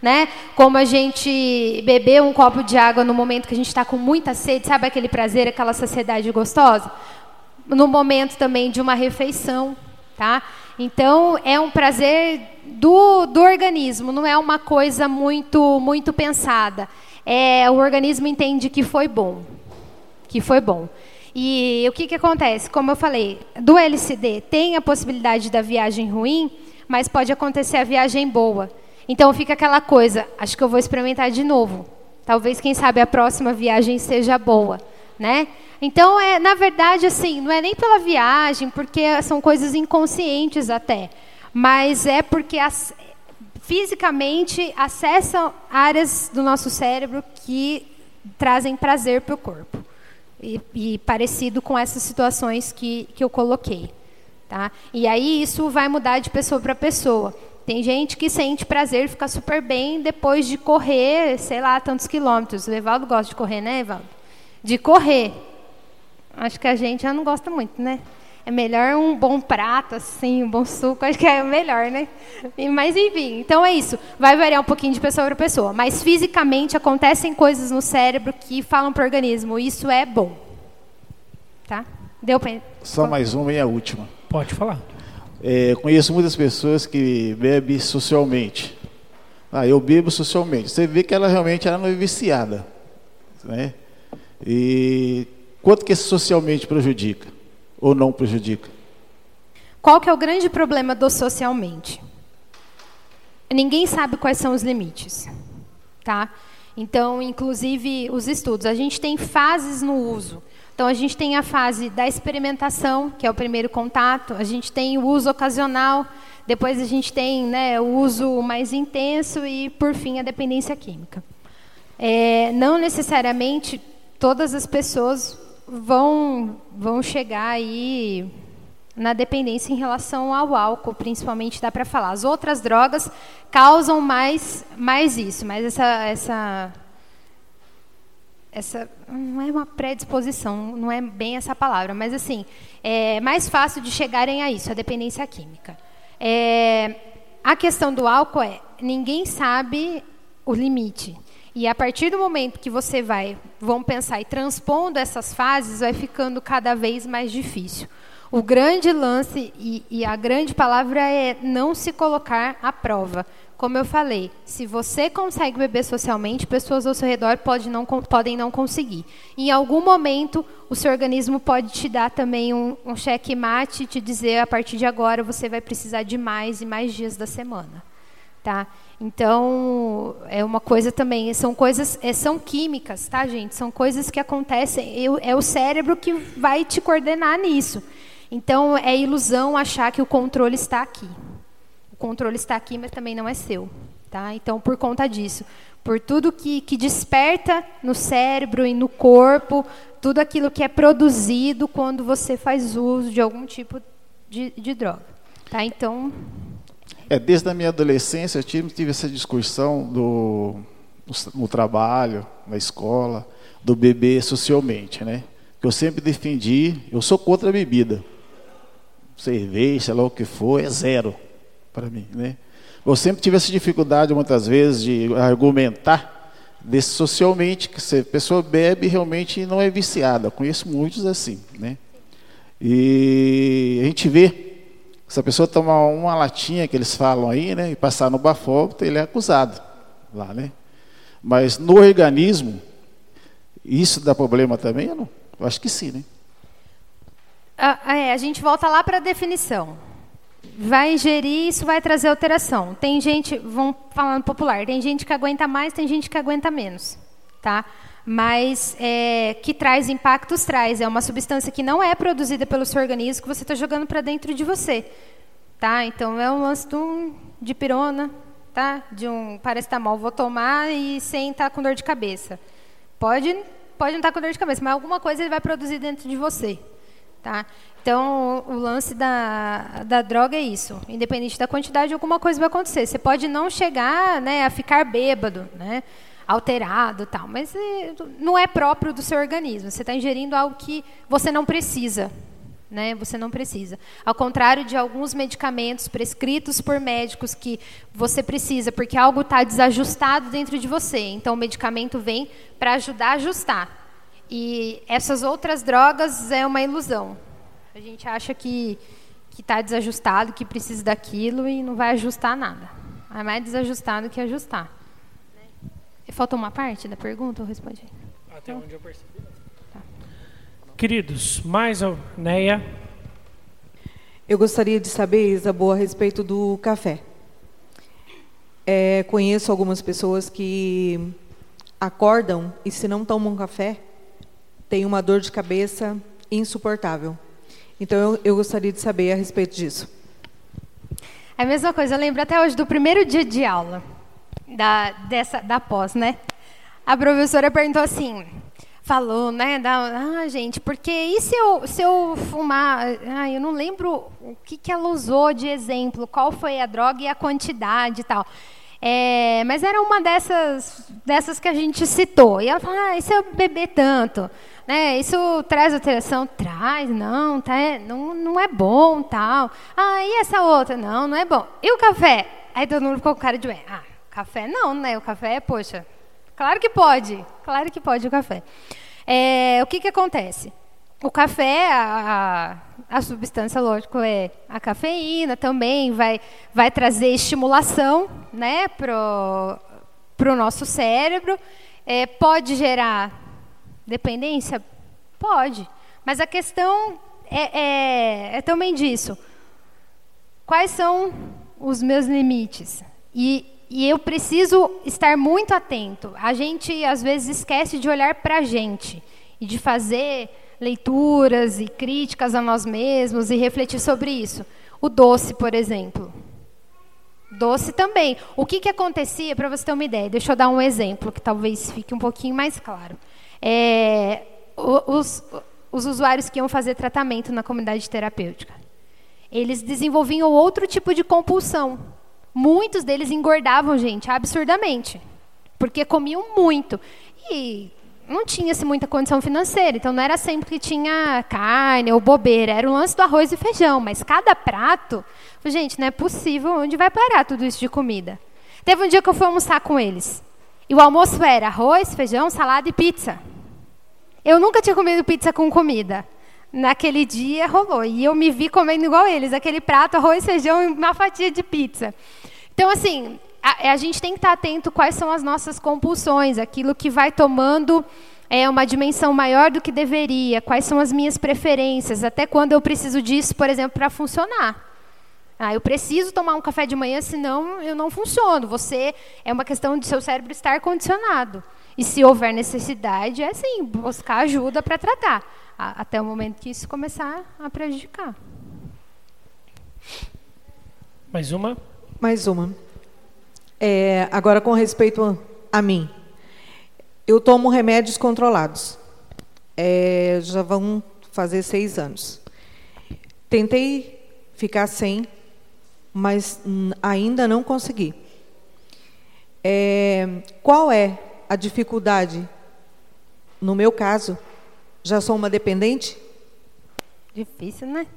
né? Como a gente beber um copo de água no momento que a gente está com muita sede, sabe aquele prazer, aquela saciedade gostosa? No momento também de uma refeição, tá? Então é um prazer do, do organismo, não é uma coisa muito muito pensada é, o organismo entende que foi bom. Que foi bom. E o que, que acontece? Como eu falei, do LCD tem a possibilidade da viagem ruim, mas pode acontecer a viagem boa. Então fica aquela coisa, acho que eu vou experimentar de novo. Talvez, quem sabe, a próxima viagem seja boa. Né? Então, é, na verdade, assim, não é nem pela viagem, porque são coisas inconscientes até, mas é porque as, fisicamente acessam áreas do nosso cérebro que trazem prazer para o corpo. E, e, parecido com essas situações que, que eu coloquei. Tá? E aí isso vai mudar de pessoa para pessoa. Tem gente que sente prazer, fica super bem depois de correr, sei lá, tantos quilômetros. O Evaldo gosta de correr, né, Evaldo? De correr. Acho que a gente já não gosta muito, né? É melhor um bom prato, assim, um bom suco, acho que é melhor, né? Mas enfim, então é isso. Vai variar um pouquinho de pessoa para pessoa, mas fisicamente acontecem coisas no cérebro que falam para o organismo, isso é bom. Tá? Deu para. Só mais uma e a última. Pode falar. É, conheço muitas pessoas que bebem socialmente. Ah, eu bebo socialmente. Você vê que ela realmente ela não é viciada. Né? E quanto que socialmente prejudica? Ou não prejudica? Qual que é o grande problema do socialmente? Ninguém sabe quais são os limites. Tá? Então, inclusive, os estudos. A gente tem fases no uso. Então, a gente tem a fase da experimentação, que é o primeiro contato. A gente tem o uso ocasional. Depois, a gente tem né, o uso mais intenso. E, por fim, a dependência química. É, não necessariamente todas as pessoas vão, vão chegar aí na dependência em relação ao álcool, principalmente dá para falar. As outras drogas causam mais, mais isso, mas essa, essa, essa não é uma predisposição, não é bem essa palavra, mas assim é mais fácil de chegarem a isso, a dependência química. É, a questão do álcool é ninguém sabe o limite. E a partir do momento que você vai, vamos pensar, e transpondo essas fases, vai ficando cada vez mais difícil. O grande lance e, e, a grande palavra é não se colocar à prova. Como eu falei, se você consegue beber socialmente, pessoas ao seu redor pode não, podem não conseguir. Em algum momento, o seu organismo pode te dar também um, um cheque mate e te dizer a partir de agora você vai precisar de mais e mais dias da semana. Tá? Então, é uma coisa também, são coisas, é, são químicas, tá, gente? São coisas que acontecem, é o cérebro que vai te coordenar nisso. Então, é ilusão achar que o controle está aqui. O controle está aqui, mas também não é seu. Tá? Então, por conta disso, por tudo que, que desperta no cérebro e no corpo, tudo aquilo que é produzido quando você faz uso de algum tipo de, de droga. Tá? Então. É, desde a minha adolescência eu tive, tive essa discussão do, no trabalho, na escola, do beber socialmente, né? Que eu sempre defendi, eu sou contra a bebida cerveja, sei lá o que for, é zero para mim. Né? Eu sempre tive essa dificuldade, muitas vezes, de argumentar desse socialmente, que se a pessoa bebe realmente não é viciada. Eu conheço muitos assim. Né? E a gente vê, se a pessoa tomar uma latinha que eles falam aí, né, e passar no bafômetro, ele é acusado lá, né? Mas no organismo, isso dá problema também? Eu, não, eu acho que sim, né? Ah, é, a gente volta lá para a definição. Vai ingerir, isso vai trazer alteração. Tem gente, vamos falando popular, tem gente que aguenta mais, tem gente que aguenta menos, tá? Mas é, que traz impactos, traz. É uma substância que não é produzida pelo seu organismo, que você está jogando para dentro de você, tá? Então é um lance de, um, de pirona, tá? De um paracetamol, vou tomar e sem estar tá com dor de cabeça. Pode, pode não estar tá com dor de cabeça, mas alguma coisa ele vai produzir dentro de você. Tá? Então, o lance da, da droga é isso. Independente da quantidade, alguma coisa vai acontecer. Você pode não chegar né, a ficar bêbado, né, alterado tal, mas é, não é próprio do seu organismo. Você está ingerindo algo que você não precisa. Né, você não precisa. Ao contrário de alguns medicamentos prescritos por médicos que você precisa, porque algo está desajustado dentro de você. Então, o medicamento vem para ajudar a ajustar. E essas outras drogas é uma ilusão. A gente acha que que está desajustado, que precisa daquilo e não vai ajustar nada. É mais desajustado que ajustar. Faltou uma parte da pergunta ou respondi? Até onde eu percebi. Tá. Queridos, mais a Neia. Eu gostaria de saber, Isabel, a respeito do café. É, conheço algumas pessoas que acordam e se não tomam café, tem uma dor de cabeça insuportável. Então, eu, eu gostaria de saber a respeito disso. É a mesma coisa, eu lembro até hoje do primeiro dia de aula, da, dessa, da pós, né? A professora perguntou assim, falou, né, da, ah, gente, porque e se eu, se eu fumar, ah, eu não lembro o que, que ela usou de exemplo, qual foi a droga e a quantidade e tal. É, mas era uma dessas, dessas que a gente citou. E ela falou, ah, e se eu beber tanto? Né, isso traz alteração? Traz, não, tá, não, não é bom, tal. Ah, e essa outra? Não, não é bom. E o café? Aí todo mundo ficou com cara de, ah, café não, né? O café, poxa, claro que pode, claro que pode o café. É, o que, que acontece? o café, a, a, substância, lógico, é a cafeína também, vai, vai trazer estimulação né, para o nosso cérebro. É, pode gerar dependência? Pode. Mas a questão é, é, é também disso. Quais são os meus limites? E, e eu preciso estar muito atento. A gente, às vezes, esquece de olhar para a gente e de fazer leituras e críticas a nós mesmos e refletir sobre isso. O doce, por exemplo. Doce também. O que, que acontecia, para você ter uma ideia, deixa eu dar um exemplo que talvez fique um pouquinho mais claro. É, os, os usuários que iam fazer tratamento na comunidade terapêutica, eles desenvolviam outro tipo de compulsão. Muitos deles engordavam, gente, absurdamente, porque comiam muito. E não tinha-se muita condição financeira, então não era sempre que tinha carne ou bobeira, era o lance do arroz e feijão, mas cada prato, gente, não é possível, onde vai parar tudo isso de comida? Teve um dia que eu fui almoçar com eles, e o almoço era arroz, feijão, salada e pizza. Eu nunca tinha comido pizza com comida. Naquele dia rolou, e eu me vi comendo igual eles, aquele prato, arroz, feijão e uma fatia de pizza. Então, assim, a, a, gente tem que estar atento quais são as nossas compulsões, aquilo que vai tomando é, uma dimensão maior do que deveria, quais são as minhas preferências, até quando eu preciso disso, por exemplo, para funcionar. Ah, eu preciso tomar um café de manhã, senão eu não funciono. Você é uma questão de seu cérebro estar condicionado. E se houver necessidade, é sim, buscar ajuda para tratar, até o momento que isso começar a prejudicar. Mais uma? Mais uma. É, agora, com respeito a mim, eu tomo remédios controlados. É, já vão fazer seis anos. Tentei ficar sem, mas ainda não consegui. É, qual é a dificuldade? No meu caso, já sou uma dependente? Difícil, né?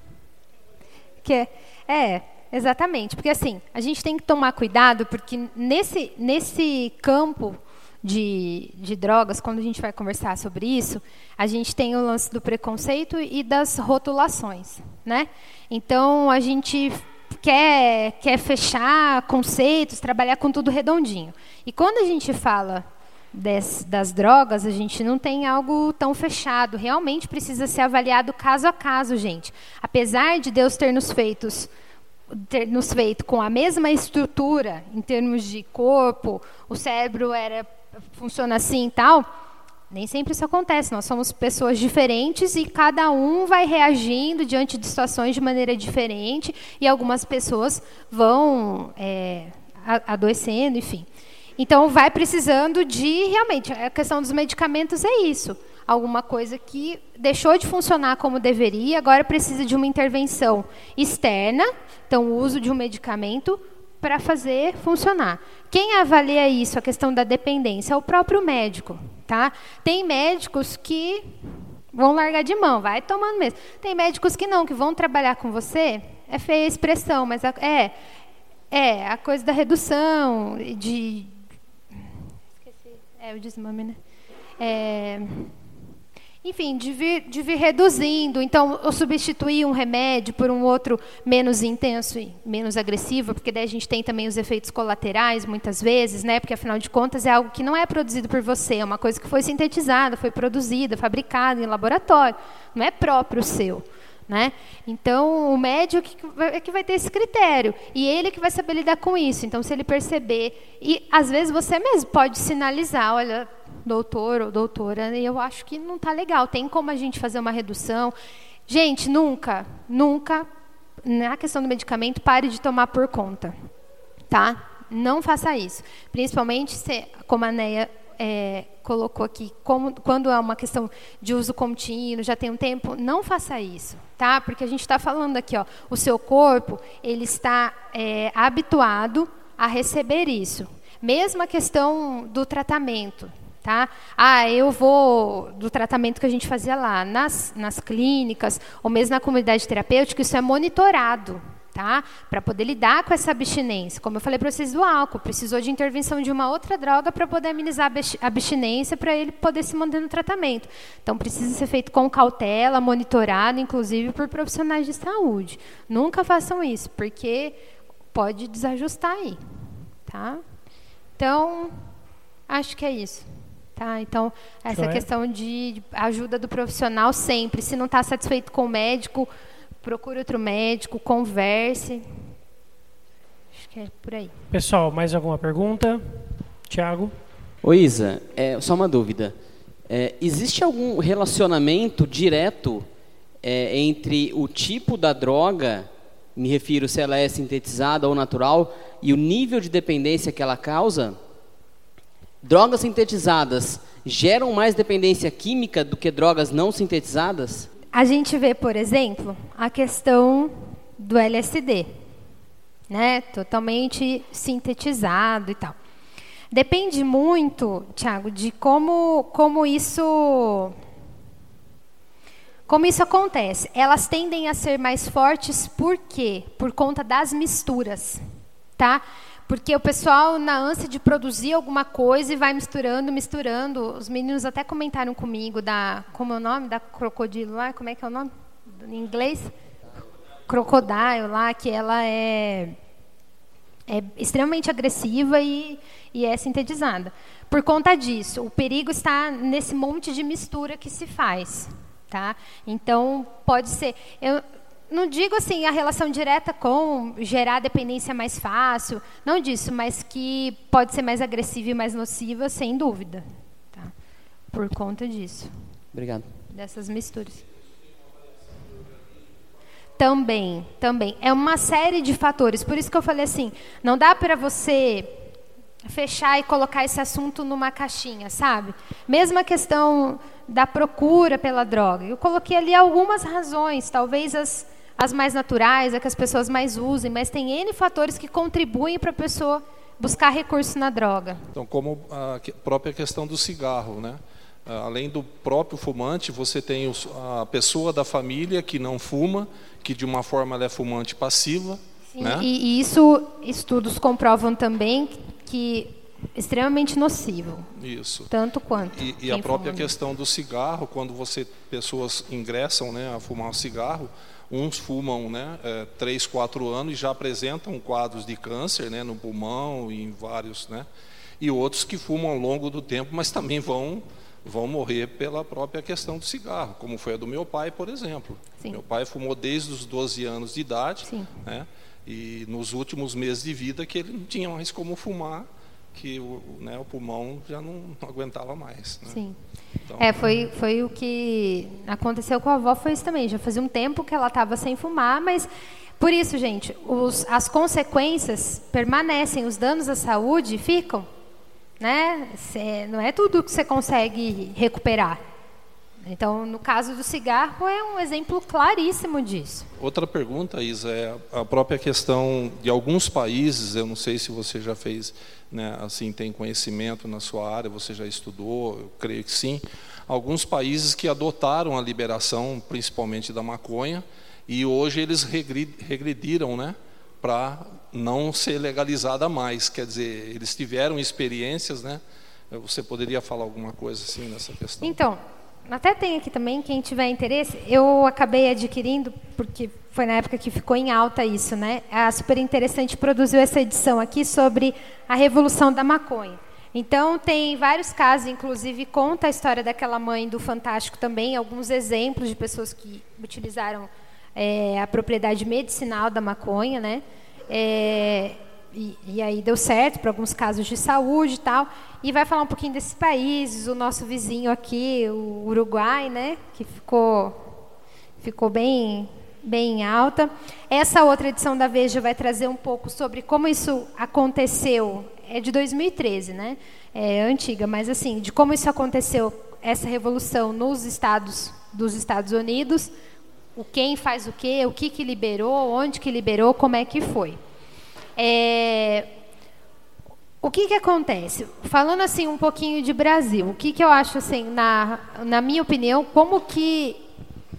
Que é, é Exatamente, porque assim, a gente tem que tomar cuidado, porque nesse, nesse campo de, de drogas, quando a gente vai conversar sobre isso, a gente tem o lance do preconceito e das rotulações. Né? Então, a gente quer, quer fechar conceitos, trabalhar com tudo redondinho. E quando a gente fala des, das drogas, a gente não tem algo tão fechado. Realmente precisa ser avaliado caso a caso, gente. Apesar de Deus ter nos feitos ter nos feito com a mesma estrutura em termos de corpo, o cérebro era funciona assim e tal, nem sempre isso acontece. Nós somos pessoas diferentes e cada um vai reagindo diante de situações de maneira diferente e algumas pessoas vão é, adoecendo, enfim. Então, vai precisando de realmente a questão dos medicamentos é isso alguma coisa que deixou de funcionar como deveria, agora precisa de uma intervenção externa, então o uso de um medicamento para fazer funcionar. Quem avalia isso, a questão da dependência, é o próprio médico, tá? Tem médicos que vão largar de mão, vai tomando mesmo. Tem médicos que não, que vão trabalhar com você, é feia a expressão, mas é é a coisa da redução de esqueci, é o desmame, né? É, enfim, de vir, de vir reduzindo. Então, eu substituir um remédio por um outro menos intenso e menos agressivo, porque daí a gente tem também os efeitos colaterais, muitas vezes, né? porque, afinal de contas, é algo que não é produzido por você, é uma coisa que foi sintetizada, foi produzida, fabricada em laboratório, não é próprio seu. Né? Então, o médico é que vai ter esse critério. E ele que vai saber lidar com isso. Então, se ele perceber. E, às vezes, você mesmo pode sinalizar: olha, doutor ou doutora, eu acho que não está legal. Tem como a gente fazer uma redução? Gente, nunca, nunca, na questão do medicamento, pare de tomar por conta. Tá? Não faça isso. Principalmente, se, como a Neia é, colocou aqui, como, quando é uma questão de uso contínuo, já tem um tempo, não faça isso, tá? Porque a gente está falando aqui, ó, o seu corpo ele está é, habituado a receber isso. Mesma questão do tratamento, Tá? Ah, eu vou do tratamento que a gente fazia lá, nas, nas clínicas, ou mesmo na comunidade terapêutica, isso é monitorado. tá? Para poder lidar com essa abstinência. Como eu falei para vocês do álcool, precisou de intervenção de uma outra droga para poder amenizar a abstinência, para ele poder se manter no tratamento. Então precisa ser feito com cautela, monitorado, inclusive por profissionais de saúde. Nunca façam isso, porque pode desajustar aí, tá? Então, acho que é isso. Tá? Então, essa questão de ajuda do profissional sempre. Se não está satisfeito com o médico, procure outro médico, converse. Acho que é por aí. Pessoal, mais alguma pergunta? Tiago? Oi, Isa, é, só uma dúvida. É, existe algum relacionamento direto é, entre o tipo da droga, me refiro se ela é sintetizada ou natural, e o nível de dependência que ela causa? Drogas sintetizadas geram mais dependência química do que drogas não sintetizadas? A gente vê, por exemplo, a questão do LSD, né? Totalmente sintetizado e tal. Depende muito, Tiago, de como, como isso como isso acontece. Elas tendem a ser mais fortes por quê? Por conta das misturas, tá? Porque o pessoal, na ânsia de produzir alguma coisa, e vai misturando, misturando. Os meninos até comentaram comigo da. Como é o nome? Da crocodilo lá? Como é que é o nome? Em inglês? Crocodile lá, que ela é, é extremamente agressiva e, e é sintetizada. Por conta disso, o perigo está nesse monte de mistura que se faz. Tá? Então, pode ser. Eu, não digo assim a relação direta com gerar dependência mais fácil, não disso, mas que pode ser mais agressiva e mais nociva, sem dúvida. Tá? Por conta disso. Obrigado. Dessas misturas. Também, também. É uma série de fatores. Por isso que eu falei assim, não dá para você fechar e colocar esse assunto numa caixinha, sabe? Mesma questão da procura pela droga. Eu coloquei ali algumas razões, talvez as as mais naturais, é que as pessoas mais usem, mas tem N fatores que contribuem para a pessoa buscar recurso na droga. Então, como a própria questão do cigarro, né? Ah, além do próprio fumante, você tem a pessoa da família que não fuma, que de uma forma ela é fumante passiva. Sim, né? e, isso, estudos comprovam também que é extremamente nocivo. Isso. Tanto quanto. E, e a própria questão do cigarro, quando você pessoas ingressam, né, a fumar um cigarro, Uns fumam né, é, 3, 4 anos e já apresentam quadros de câncer né, no pulmão e em vários. Né, e outros que fumam ao longo do tempo, mas também vão, vão morrer pela própria questão do cigarro, como foi a do meu pai, por exemplo. Sim. Meu pai fumou desde os 12 anos de idade, né, e nos últimos meses de vida que ele não tinha mais como fumar, que o, né, o pulmão já não, não aguentava mais. Né? Sim. Então, é, foi, foi o que aconteceu com a avó, foi isso também. Já fazia um tempo que ela estava sem fumar, mas por isso, gente, os, as consequências permanecem, os danos à saúde ficam. Né? Cê, não é tudo que você consegue recuperar. Então, no caso do cigarro, é um exemplo claríssimo disso. Outra pergunta, Isa, é a própria questão de alguns países, eu não sei se você já fez, né, assim, tem conhecimento na sua área, você já estudou, eu creio que sim. Alguns países que adotaram a liberação, principalmente da maconha, e hoje eles regrediram, né, para não ser legalizada mais. Quer dizer, eles tiveram experiências, né? Você poderia falar alguma coisa assim nessa questão? Então, até tem aqui também, quem tiver interesse, eu acabei adquirindo, porque foi na época que ficou em alta isso, né? A Super Interessante produziu essa edição aqui sobre a revolução da maconha. Então, tem vários casos, inclusive conta a história daquela mãe do Fantástico também, alguns exemplos de pessoas que utilizaram é, a propriedade medicinal da maconha, né? É, e, e, aí deu certo para alguns casos de saúde e tal. E vai falar um pouquinho desses países, o nosso vizinho aqui, o Uruguai, né, que ficou, ficou bem, bem alta. Essa outra edição da Veja vai trazer um pouco sobre como isso aconteceu. É de 2013, né? É antiga, mas assim, de como isso aconteceu, essa revolução nos estados dos Estados Unidos, o quem faz o quê, o que, que liberou, onde que liberou, como é que foi. É, o que, que acontece? Falando assim um pouquinho de Brasil, o que, que eu acho assim, na, na minha opinião, como que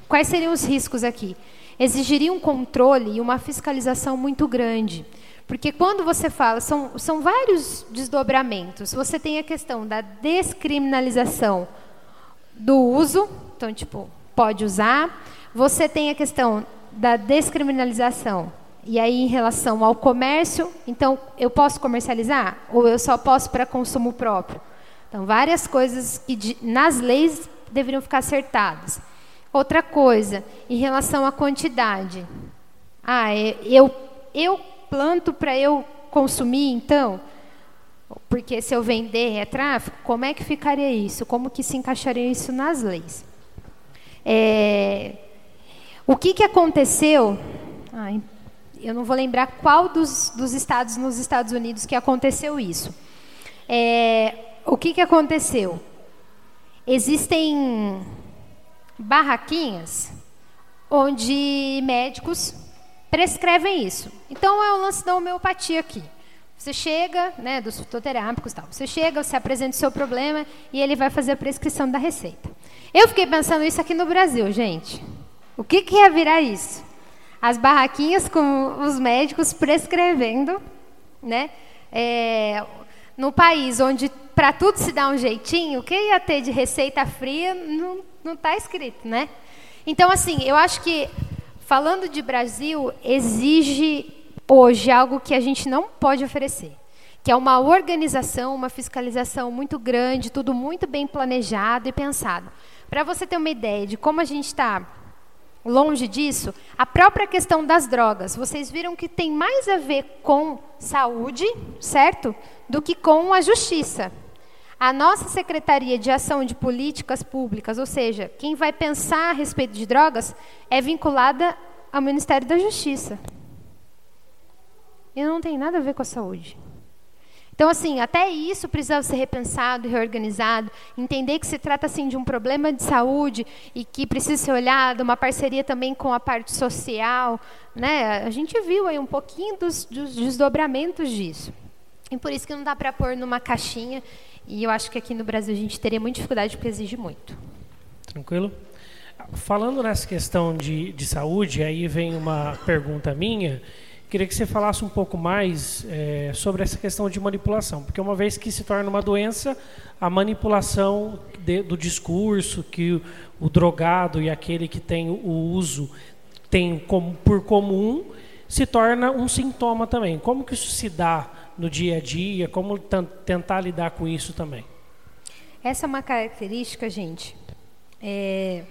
quais seriam os riscos aqui? exigiria um controle e uma fiscalização muito grande. Porque quando você fala, são, são vários desdobramentos. Você tem a questão da descriminalização do uso, então, tipo, pode usar. Você tem a questão da descriminalização. E aí, em relação ao comércio, então, eu posso comercializar? Ou eu só posso para consumo próprio? Então, várias coisas que nas leis deveriam ficar acertadas. Outra coisa, em relação à quantidade. Ah, é, eu, eu planto para eu consumir, então? Porque se eu vender é tráfico, como é que ficaria isso? Como que se encaixaria isso nas leis? É, o que, que aconteceu? Ai, eu não vou lembrar qual dos, dos estados nos Estados Unidos que aconteceu isso. É, o que, que aconteceu? Existem barraquinhas onde médicos prescrevem isso. Então é o lance da homeopatia aqui. Você chega, né, dos fitoterápicos tal. Você chega, você apresenta o seu problema e ele vai fazer a prescrição da receita. Eu fiquei pensando isso aqui no Brasil, gente. O que, que ia virar isso? As barraquinhas com os médicos prescrevendo, né? É, no país onde para tudo se dá um jeitinho, o que ia ter de receita fria não está escrito, né? Então, assim, eu acho que falando de Brasil, exige hoje algo que a gente não pode oferecer, que é uma organização, uma fiscalização muito grande, tudo muito bem planejado e pensado. Para você ter uma ideia de como a gente está longe disso, a própria questão das drogas, vocês viram que tem mais a ver com saúde, certo? Do que com a justiça. A nossa Secretaria de Ação de Políticas Públicas, ou seja, quem vai pensar a respeito de drogas, é vinculada ao Ministério da Justiça. E não tem nada a ver com a saúde. Então, assim, até isso precisa ser repensado reorganizado. Entender que se trata assim de um problema de saúde e que precisa ser olhado, uma parceria também com a parte social. Né? A gente viu aí um pouquinho dos, dos desdobramentos disso. E por isso que não dá para pôr numa caixinha e eu acho que aqui no Brasil a gente teria muita dificuldade porque exige muito. Tranquilo? Falando nessa questão de, de saúde, aí vem uma pergunta minha. Queria que você falasse um pouco mais é, sobre essa questão de manipulação, porque uma vez que se torna uma doença, a manipulação de, do discurso que o, o, drogado e aquele que tem o uso tem como, por comum se torna um sintoma também. Como que isso se dá no dia a dia? Como tentar lidar com isso também? Essa é uma característica, gente, é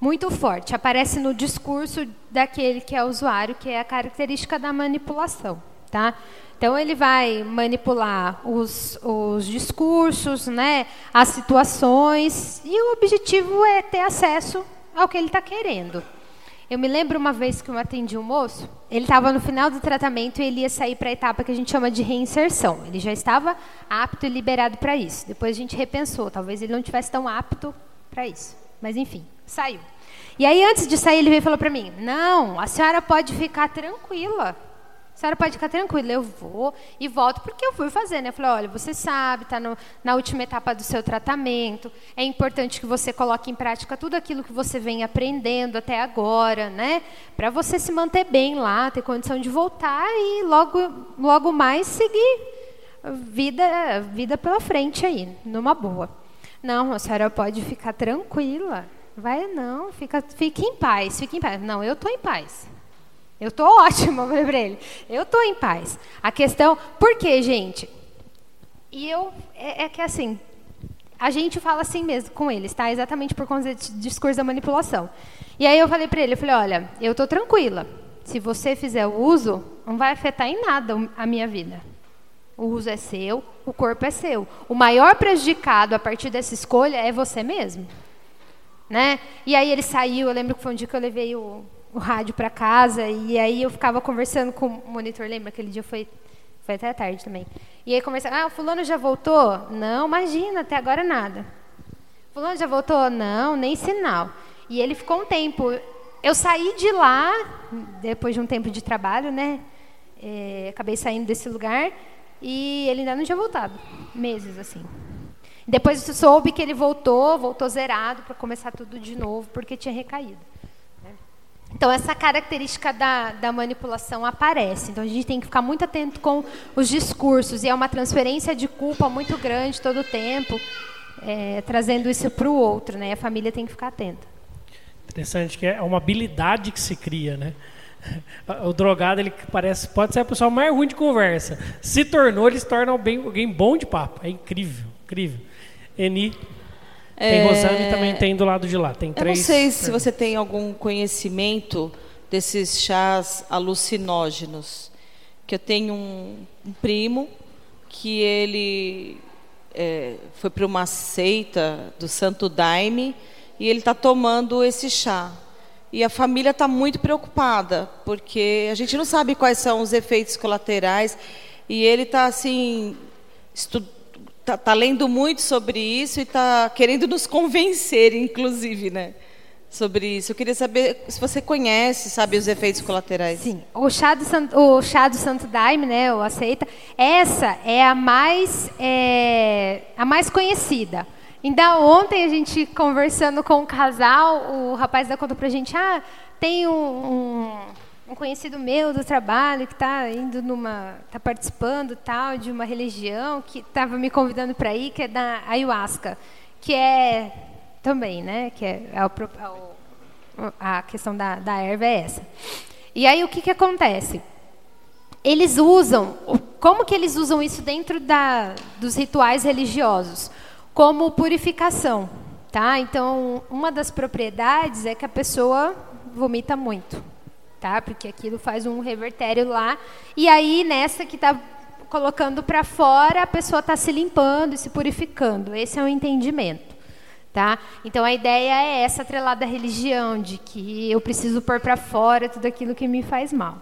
muito forte. Aparece no discurso daquele que é usuário, que é a característica da manipulação, tá? Então ele vai manipular os, os discursos, né, as situações, e o objetivo é ter acesso ao que ele está querendo. Eu me lembro uma vez que eu atendi um moço, ele estava no final do tratamento e ele ia sair para a etapa que a gente chama de reinserção. Ele já estava apto e liberado para isso. Depois a gente repensou, talvez ele não tivesse tão apto para isso. Mas enfim, saiu. E aí antes de sair ele veio e falou para mim: "Não, a senhora pode ficar tranquila. A senhora pode ficar tranquila, eu vou e volto, porque eu fui fazer, né? Eu falei, olha, você sabe, está na última etapa do seu tratamento, é importante que você coloque em prática tudo aquilo que você vem aprendendo até agora, né? Para você se manter bem lá, ter condição de voltar e logo, logo mais seguir vida, vida pela frente aí, numa boa. Não, a senhora pode ficar tranquila. Vai não, fica, fique em paz, fique em paz. Não, eu estou em paz. Eu estou ótima, eu falei para ele. Eu estou em paz. A questão, por quê, gente? E eu, é, é, que assim, a gente fala assim mesmo com eles, tá? Exatamente por conta do discurso da manipulação. E aí eu falei para ele, eu falei, olha, eu estou tranquila. Se você fizer o uso, não vai afetar em nada a minha vida. O uso é seu, o corpo é seu. O maior prejudicado a partir dessa escolha é você mesmo. Né? E aí ele saiu, eu lembro que foi um dia que eu levei o, o rádio para casa e aí eu ficava conversando com o monitor, lembra? Aquele dia foi, foi até tarde também. E aí conversando, ah, o fulano já voltou? Não, imagina, até agora nada. Fulano já voltou? Não, nem sinal. E ele ficou um tempo. Eu saí de lá, depois de um tempo de trabalho, né? É, acabei saindo desse lugar e ele ainda não tinha voltado. Meses, assim. Depois soube que ele voltou, voltou zerado para começar tudo de novo, porque tinha recaído. Então, essa característica da, da manipulação aparece. Então, a gente tem que ficar muito atento com os discursos. E é uma transferência de culpa muito grande todo o tempo, é, trazendo isso para o outro. Né? A família tem que ficar atenta. Interessante que é uma habilidade que se cria, né? O drogado ele parece pode ser a pessoa mais ruim de conversa. Se tornou, ele se torna alguém, alguém bom de papo. É incrível, incrível. Eni tem é... Rosane também tem do lado de lá. Tem três. Eu não sei se você tem algum conhecimento desses chás alucinógenos. Que eu tenho um, um primo que ele é, foi para uma seita do Santo Daime e ele está tomando esse chá. E a família está muito preocupada, porque a gente não sabe quais são os efeitos colaterais. E ele está assim, tá lendo muito sobre isso e está querendo nos convencer, inclusive, né? Sobre isso. Eu queria saber se você conhece, sabe, os efeitos colaterais. Sim. O chá do Santo, o chá do Santo Daime, né, o aceita, essa é a mais, é, a mais conhecida. Ainda ontem a gente conversando com um casal, o rapaz da conta pra gente, ah, tem um, um um conhecido meu do trabalho que está indo numa, está participando tal de uma religião que estava me convidando para ir, que é da ayahuasca, que é também, né, que é, é, o, a questão da, da erva é essa. E aí o que que acontece? Eles usam, como que eles usam isso dentro da, dos rituais religiosos? Como purificação, tá? Então, uma das propriedades é que a pessoa vomita muito tá? Porque aquilo faz um revertério lá. E aí, nessa que está colocando para fora, a pessoa está se limpando e se purificando. Esse é o entendimento. Tá? Então a ideia é essa atrelada à religião, de que eu preciso pôr para fora tudo aquilo que me faz mal.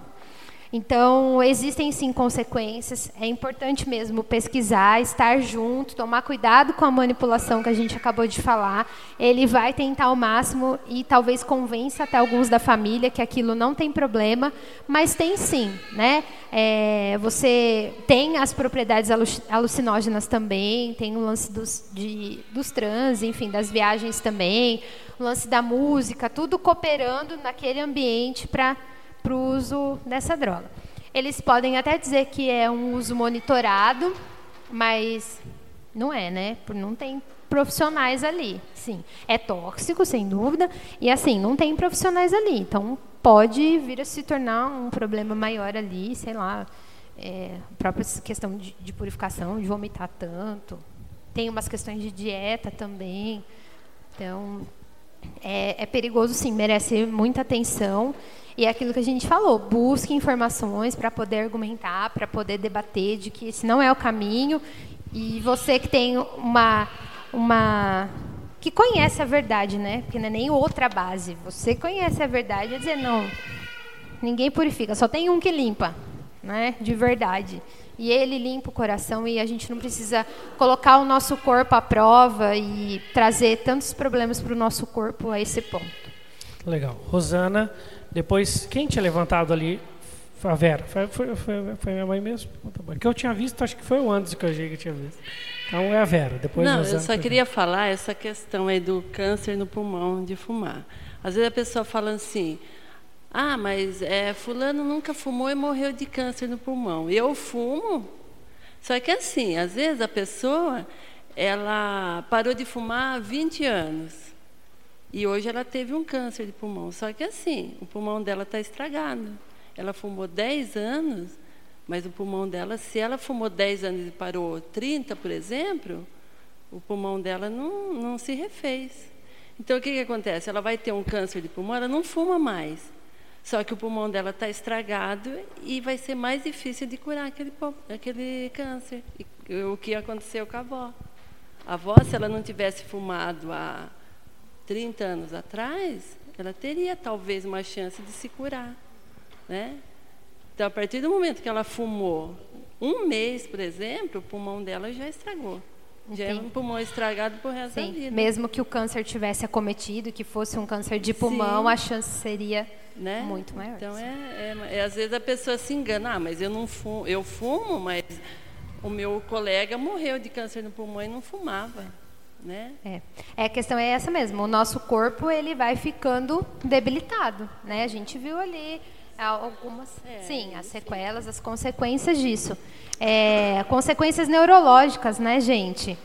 Então, existem sim consequências. É importante mesmo pesquisar, estar junto, tomar cuidado com a manipulação que a gente acabou de falar. Ele vai tentar ao máximo e talvez convença até alguns da família que aquilo não tem problema, mas tem sim, né? É, você tem as propriedades alucinógenas também, tem o lance dos, de, dos trans, enfim, das viagens também, o lance da música, tudo cooperando naquele ambiente para para o uso dessa droga. Eles podem até dizer que é um uso monitorado, mas não é, né? Não tem profissionais ali. Sim, é tóxico, sem dúvida, e assim, não tem profissionais ali. Então, pode vir a se tornar um problema maior ali, sei lá, é, a própria questão de, de purificação, de vomitar tanto. Tem umas questões de dieta também. Então, é, é perigoso, sim, merece muita atenção. E é aquilo que a gente falou, busque informações para poder argumentar, para poder debater de que esse não é o caminho. E você que tem uma uma que conhece a verdade, né? Porque não é nem outra base. Você conhece a verdade e dizer não, ninguém purifica, só tem um que limpa, né? De verdade. E ele limpa o coração e a gente não precisa colocar o nosso corpo à prova e trazer tantos problemas para o nosso corpo a esse ponto. Legal. Rosana, depois, quem tinha levantado ali? A Vera. Foi, foi, foi, foi minha mãe mesmo? Que eu tinha visto, acho que foi o antes que eu que tinha visto. Então é a Vera. Depois Não, eu só queria falar essa questão aí do câncer no pulmão de fumar. Às vezes a pessoa fala assim, ah, mas é, fulano nunca fumou e morreu de câncer no pulmão. Eu fumo. Só que assim, às vezes a pessoa ela parou de fumar há 20 anos. E hoje ela teve um câncer de pulmão. Só que assim, o pulmão dela está estragado. Ela fumou 10 anos, mas o pulmão dela, se ela fumou 10 anos e parou 30, por exemplo, o pulmão dela não, não se refez. Então o que, que acontece? Ela vai ter um câncer de pulmão, ela não fuma mais. Só que o pulmão dela está estragado e vai ser mais difícil de curar aquele, aquele câncer. E, o que aconteceu com a avó. A avó, se ela não tivesse fumado a 30 anos atrás, ela teria talvez uma chance de se curar. Né? Então, a partir do momento que ela fumou um mês, por exemplo, o pulmão dela já estragou. Já é um pulmão estragado por resto Sim. da vida. Mesmo que o câncer tivesse acometido, que fosse um câncer de pulmão, Sim. a chance seria né? muito maior. Então, é, é, é, às vezes a pessoa se engana. Ah, mas eu não fumo, eu fumo, mas o meu colega morreu de câncer no pulmão e não fumava. né? É. é, a questão é essa mesmo. O nosso corpo ele vai ficando debilitado, né? A gente viu ali algumas, É, sim, as sequelas, as consequências disso. É, consequências neurológicas, né, gente?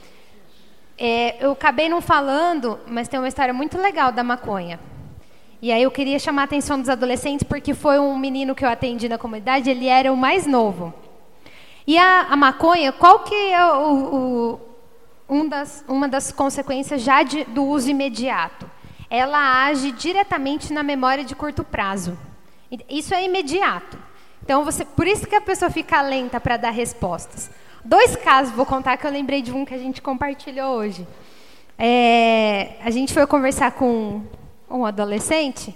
É, eu acabei não falando, mas tem uma história muito legal da maconha. E aí eu queria chamar a atenção dos adolescentes porque foi um menino que eu atendi na comunidade, ele era o mais novo. E a, a maconha, qual que é o, o, um das, uma das consequências já de, do uso imediato? Ela age diretamente na memória de curto prazo. Isso é imediato. Então, você, por isso que a pessoa fica lenta para dar respostas. Dois casos, vou contar que eu lembrei de um que a gente compartilhou hoje. É, a gente foi conversar com um adolescente,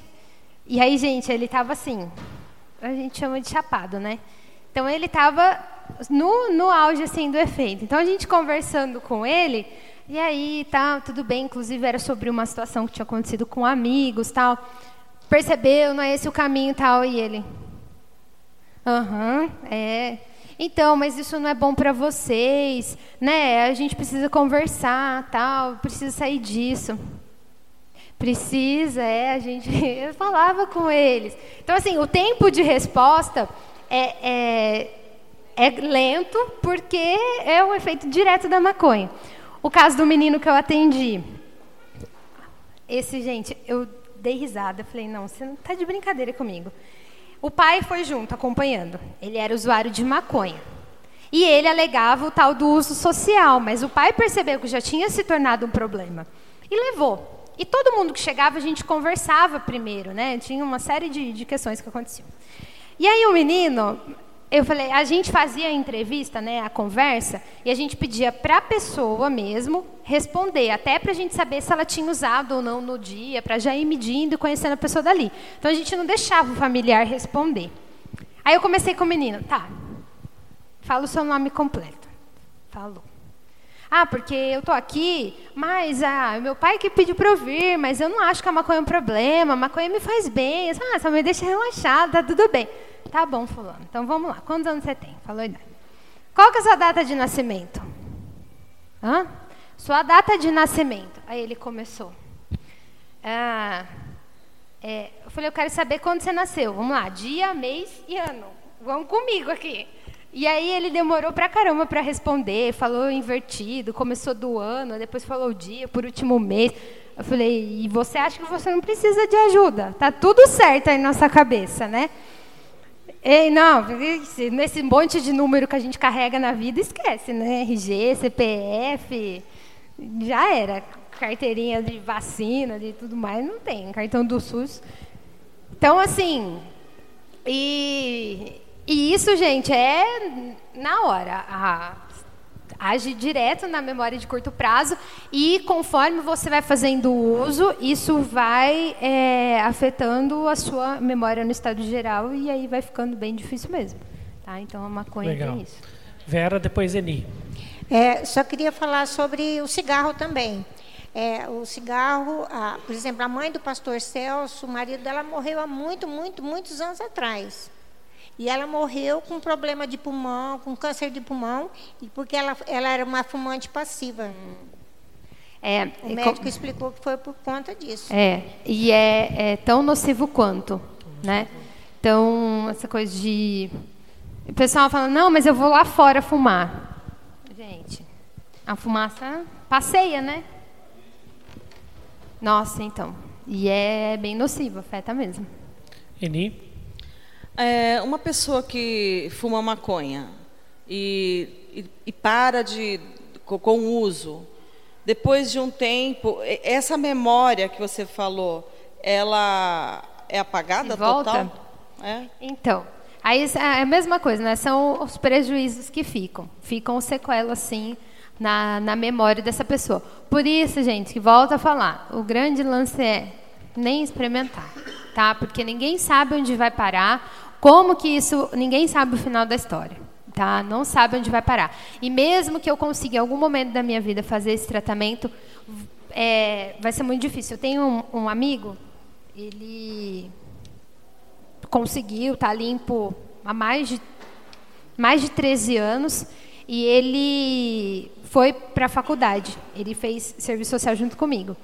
e aí, gente, ele estava assim, a gente chama de chapado, né? Então, ele estava no, no auge, assim, do efeito. Então, a gente conversando com ele, e aí, tá, tudo bem, inclusive era sobre uma situação que tinha acontecido com amigos, tal. Percebeu, não é esse o caminho, tal, e ele... Aham, é... Então, mas isso não é bom para vocês, né? A gente precisa conversar, tal, precisa sair disso. Precisa, é, a gente eu falava com eles. Então, assim, o tempo de resposta é, é, é lento porque é o efeito direto da maconha. O caso do menino que eu atendi. Esse, gente, eu dei risada. Falei, não, você não está de brincadeira comigo. O pai foi junto, acompanhando. Ele era usuário de maconha. E ele alegava o tal do uso social, mas o pai percebeu que já tinha se tornado um problema. E levou. E todo mundo que chegava, a gente conversava primeiro, né? Tinha uma série de, de questões que aconteciam. E aí o menino, eu falei, a gente fazia a entrevista, né, a conversa, e a gente pedia para a pessoa mesmo responder, até para a gente saber se ela tinha usado ou não no dia, para já ir medindo e conhecendo a pessoa dali. Então a gente não deixava o familiar responder. Aí eu comecei com o menino, tá, fala o seu nome completo. Falou. Ah, porque eu tô aqui, mas ah, meu pai que pediu para eu vir, mas eu não acho que a maconha é um problema, a maconha me faz bem. Ah, só me deixa relaxada, tá tudo bem. Tá bom, fulano. Então vamos lá. Quantos anos você tem? Falou idade. Qual que é a sua data de nascimento? Hã? Sua data de nascimento. Aí ele começou. Ah, é, eu falei, eu quero saber quando você nasceu. Vamos lá, dia, mês e ano. Vamos comigo aqui. E aí ele demorou pra caramba para responder, falou invertido, começou do ano, depois falou o dia, por último mês. Eu falei, e você acha que você não precisa de ajuda? Tá tudo certo aí na nossa cabeça, né? Ei, não, nesse monte de número que a gente carrega na vida, esquece, né? RG, CPF, já era. Carteirinha de vacina, de tudo mais, não tem. Cartão do SUS. Então, assim, e, e isso, gente, é na hora. A, age direto na memória de curto prazo e conforme você vai fazendo uso, isso vai é, afetando a sua memória no estado geral e aí vai ficando bem difícil mesmo. Tá? Então a maconha Legal. tem isso. Vera, depois Eni. É, só queria falar sobre o cigarro também. É, o cigarro, a, por exemplo, a mãe do pastor Celso, o marido dela morreu há muito, muito, muitos anos atrás. E ela morreu com problema de pulmão, com câncer de pulmão, e porque ela, ela era uma fumante passiva. É, O médico co- explicou que foi por conta disso. É, e é, é tão nocivo quanto, né? Então, essa coisa de... O pessoal fala, não, mas eu vou lá fora fumar. Gente, a fumaça passeia, né? Nossa, então. E é bem nocivo, afeta mesmo. Eni. É, uma pessoa que fuma maconha e, e, e para de co- com o uso, depois de um tempo, essa memória que você falou, ela é apagada total? É? Então, aí é a mesma coisa, né? São os prejuízos que ficam. Ficam sequelas, sim, na, na memória dessa pessoa. Por isso, gente, que volta a falar, o grande lance é nem experimentar, tá? Porque ninguém sabe onde vai parar, como que isso, ninguém sabe o final da história. Tá? Não sabe onde vai parar. E mesmo que eu consiga em algum momento da minha vida fazer esse tratamento, é, vai ser muito difícil. Eu tenho um, um amigo, ele conseguiu, está limpo há mais de, mais de 13 anos. e ele foi para a faculdade. Ele fez serviço social junto comigo.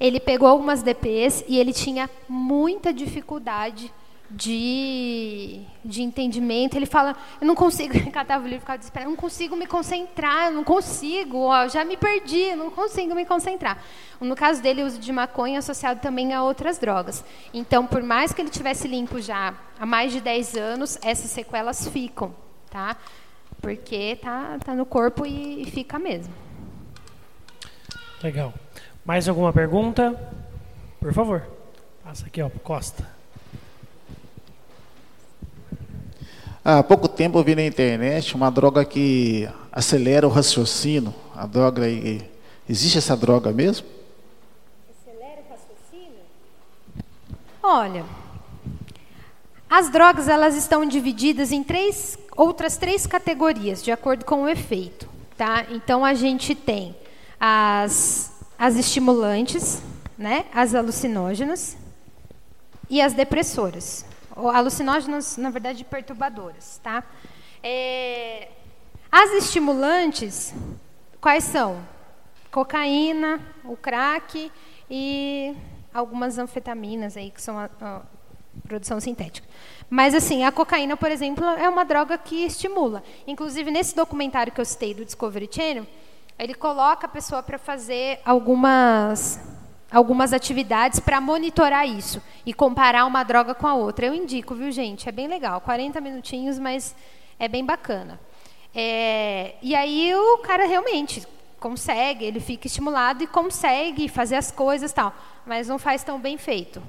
Ele pegou algumas DPs e ele tinha muita dificuldade de, de entendimento. Ele fala, eu não consigo, catava o livro ficava desesperado, eu não consigo me concentrar, eu não consigo, ó, já me perdi, eu não consigo me concentrar. No caso dele, o uso de maconha associado também a outras drogas. Então, por mais que ele tivesse limpo já há mais de 10 anos, essas sequelas ficam, tá? Porque tá, tá no corpo e, e fica mesmo. Legal. Mais alguma pergunta? Por favor. Passa aqui, ó, Costa. Há pouco tempo eu vi na internet uma droga que acelera o raciocínio. A droga existe essa droga mesmo? Acelera o raciocínio? Olha, as drogas elas estão divididas em três outras três categorias de acordo com o efeito, tá? Então a gente tem as as estimulantes, né? As alucinógenas e as depressoras alucinógenos, na verdade, perturbadoras, tá? É, as estimulantes, quais são? Cocaína, o crack e algumas anfetaminas aí que são a, a produção sintética. Mas assim, a cocaína, por exemplo, é uma droga que estimula. Inclusive nesse documentário que eu citei do Discovery Channel, ele coloca a pessoa para fazer algumas algumas atividades para monitorar isso e comparar uma droga com a outra. Eu indico, viu, gente? É bem legal. 40 minutinhos, mas é bem bacana. É, e aí o cara realmente consegue, ele fica estimulado e consegue fazer as coisas tal, mas não faz tão bem feito.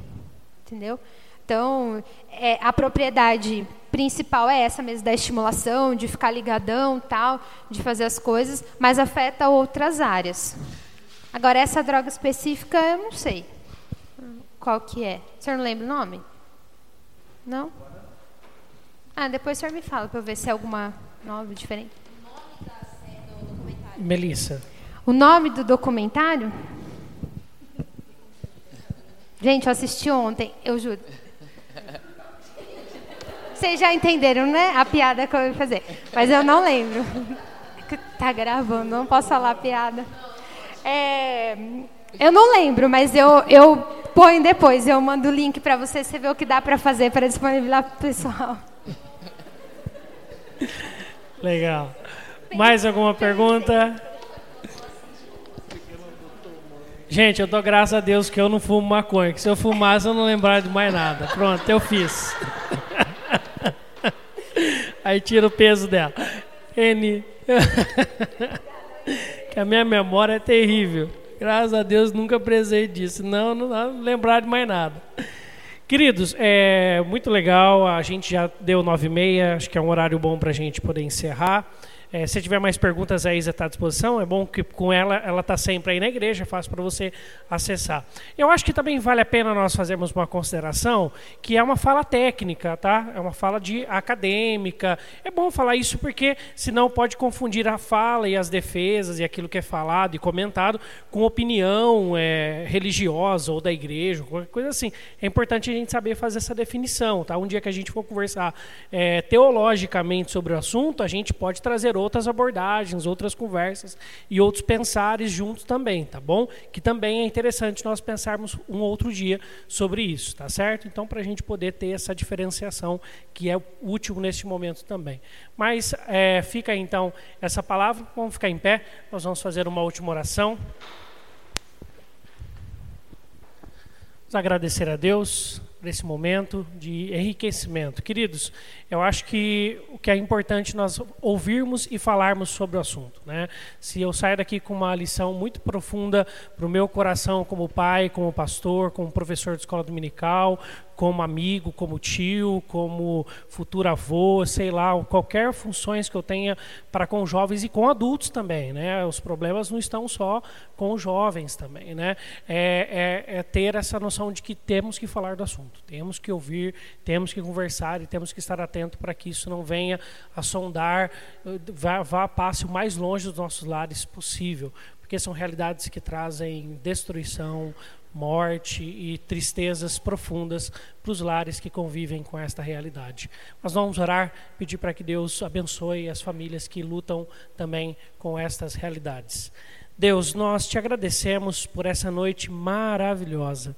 Entendeu? Então, é, a propriedade principal é essa mesmo, da estimulação, de ficar ligadão, tal, de fazer as coisas, mas afeta outras áreas. Agora, essa droga específica, eu não sei qual que é. O senhor não lembra o nome? Não? Ah, depois o senhor me fala para eu ver se é alguma nova, diferente. Melissa. O nome do documentário? Gente, eu assisti ontem, eu juro. Vocês já entenderam, né? A piada que eu ia fazer. Mas eu não lembro. Tá gravando, não posso falar a piada. É, eu não lembro, mas eu, eu ponho depois. Eu mando o link para você, você vê o que dá para fazer para disponibilizar para o pessoal. Legal. Mais alguma pergunta? Gente, eu dou graças a Deus que eu não fumo maconha. Que se eu fumasse, eu não lembrava de mais nada. Pronto, eu fiz. Aí tira o peso dela. N. que a minha memória é terrível. Graças a Deus nunca precisei disso, não, não, não lembrar de mais nada. Queridos, é muito legal, a gente já deu nove e meia, acho que é um horário bom para a gente poder encerrar. É, se tiver mais perguntas, a Isa está à disposição. É bom que com ela, ela está sempre aí na igreja, é fácil para você acessar. Eu acho que também vale a pena nós fazermos uma consideração que é uma fala técnica, tá? É uma fala de acadêmica. É bom falar isso porque senão pode confundir a fala e as defesas e aquilo que é falado e comentado com opinião é, religiosa ou da igreja, qualquer coisa assim. É importante a gente saber fazer essa definição, tá? Um dia que a gente for conversar é, teologicamente sobre o assunto, a gente pode trazer outras abordagens, outras conversas e outros pensares juntos também, tá bom? Que também é interessante nós pensarmos um outro dia sobre isso, tá certo? Então, para a gente poder ter essa diferenciação que é útil neste momento também. Mas é, fica então essa palavra, vamos ficar em pé, nós vamos fazer uma última oração. Vamos agradecer a Deus por esse momento de enriquecimento. Queridos, eu acho que o que é importante nós ouvirmos e falarmos sobre o assunto. Né? Se eu sair daqui com uma lição muito profunda para o meu coração como pai, como pastor, como professor de escola dominical, como amigo, como tio, como futuro avô, sei lá, qualquer funções que eu tenha para com jovens e com adultos também, né? Os problemas não estão só com jovens também, né? É, é, é ter essa noção de que temos que falar do assunto, temos que ouvir, temos que conversar e temos que estar atento para que isso não venha a sondar, vá, vá passe o mais longe dos nossos lares possível, porque são realidades que trazem destruição, morte e tristezas profundas para os lares que convivem com esta realidade. Nós vamos orar, pedir para que Deus abençoe as famílias que lutam também com estas realidades. Deus, nós te agradecemos por essa noite maravilhosa.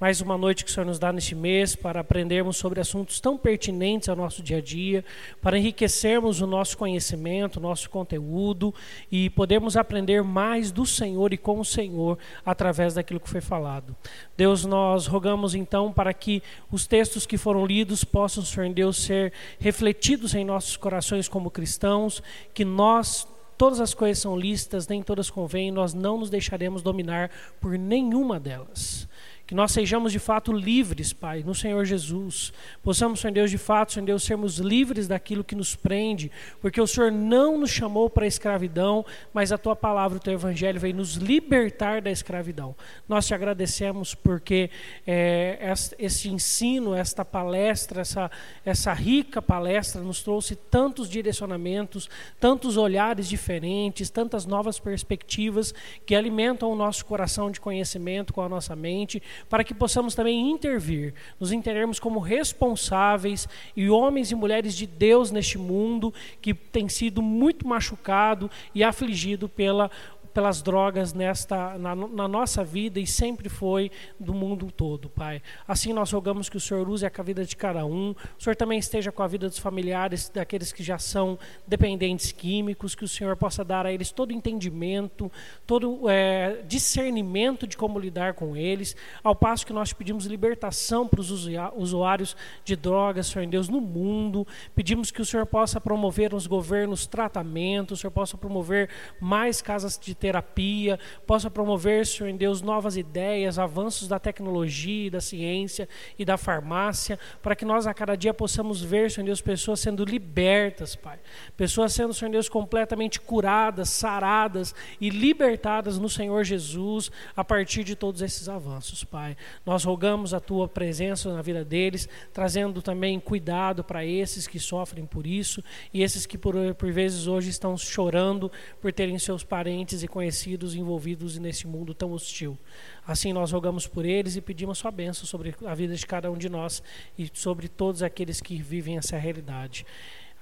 Mais uma noite que o Senhor nos dá neste mês para aprendermos sobre assuntos tão pertinentes ao nosso dia a dia, para enriquecermos o nosso conhecimento, o nosso conteúdo e podermos aprender mais do Senhor e com o Senhor através daquilo que foi falado. Deus, nós rogamos então para que os textos que foram lidos possam, Senhor Deus, ser refletidos em nossos corações como cristãos, que nós Todas as coisas são listas, nem todas convêm, nós não nos deixaremos dominar por nenhuma delas. Que nós sejamos de fato livres, Pai, no Senhor Jesus. Possamos, Senhor Deus, de fato, Senhor Deus, sermos livres daquilo que nos prende, porque o Senhor não nos chamou para a escravidão, mas a tua palavra, o teu evangelho veio nos libertar da escravidão. Nós te agradecemos porque é, este ensino, esta palestra, essa, essa rica palestra nos trouxe tantos direcionamentos, tantos olhares diferentes, tantas novas perspectivas que alimentam o nosso coração de conhecimento com a nossa mente para que possamos também intervir, nos entendermos como responsáveis e homens e mulheres de Deus neste mundo que tem sido muito machucado e afligido pela pelas drogas nesta na, na, nossa vida e sempre foi do mundo todo, Pai. Assim nós rogamos que o Senhor use a vida de cada um. O Senhor também esteja com a vida dos familiares daqueles que já são dependentes químicos, que o Senhor possa dar a eles todo entendimento, todo é, discernimento de como lidar com eles, ao passo que nós pedimos libertação para os usuários de drogas, Senhor Deus, no mundo. Pedimos que o Senhor possa promover nos governos tratamento, o Senhor possa promover mais casas de terapia, possa promover, Senhor em Deus, novas ideias, avanços da tecnologia, da ciência e da farmácia, para que nós a cada dia possamos ver, Senhor Deus, pessoas sendo libertas, Pai. Pessoas sendo, Senhor Deus, completamente curadas, saradas e libertadas no Senhor Jesus a partir de todos esses avanços, Pai. Nós rogamos a tua presença na vida deles, trazendo também cuidado para esses que sofrem por isso e esses que por, por vezes hoje estão chorando por terem seus parentes e conhecidos envolvidos nesse mundo tão hostil. Assim nós rogamos por eles e pedimos sua bênção sobre a vida de cada um de nós e sobre todos aqueles que vivem essa realidade.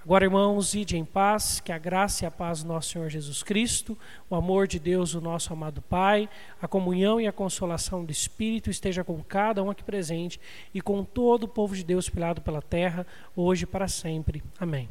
Agora, irmãos, ide em paz, que a graça e a paz do nosso Senhor Jesus Cristo, o amor de Deus, o nosso amado Pai, a comunhão e a consolação do Espírito esteja com cada um aqui presente e com todo o povo de Deus espalhado pela terra, hoje e para sempre. Amém.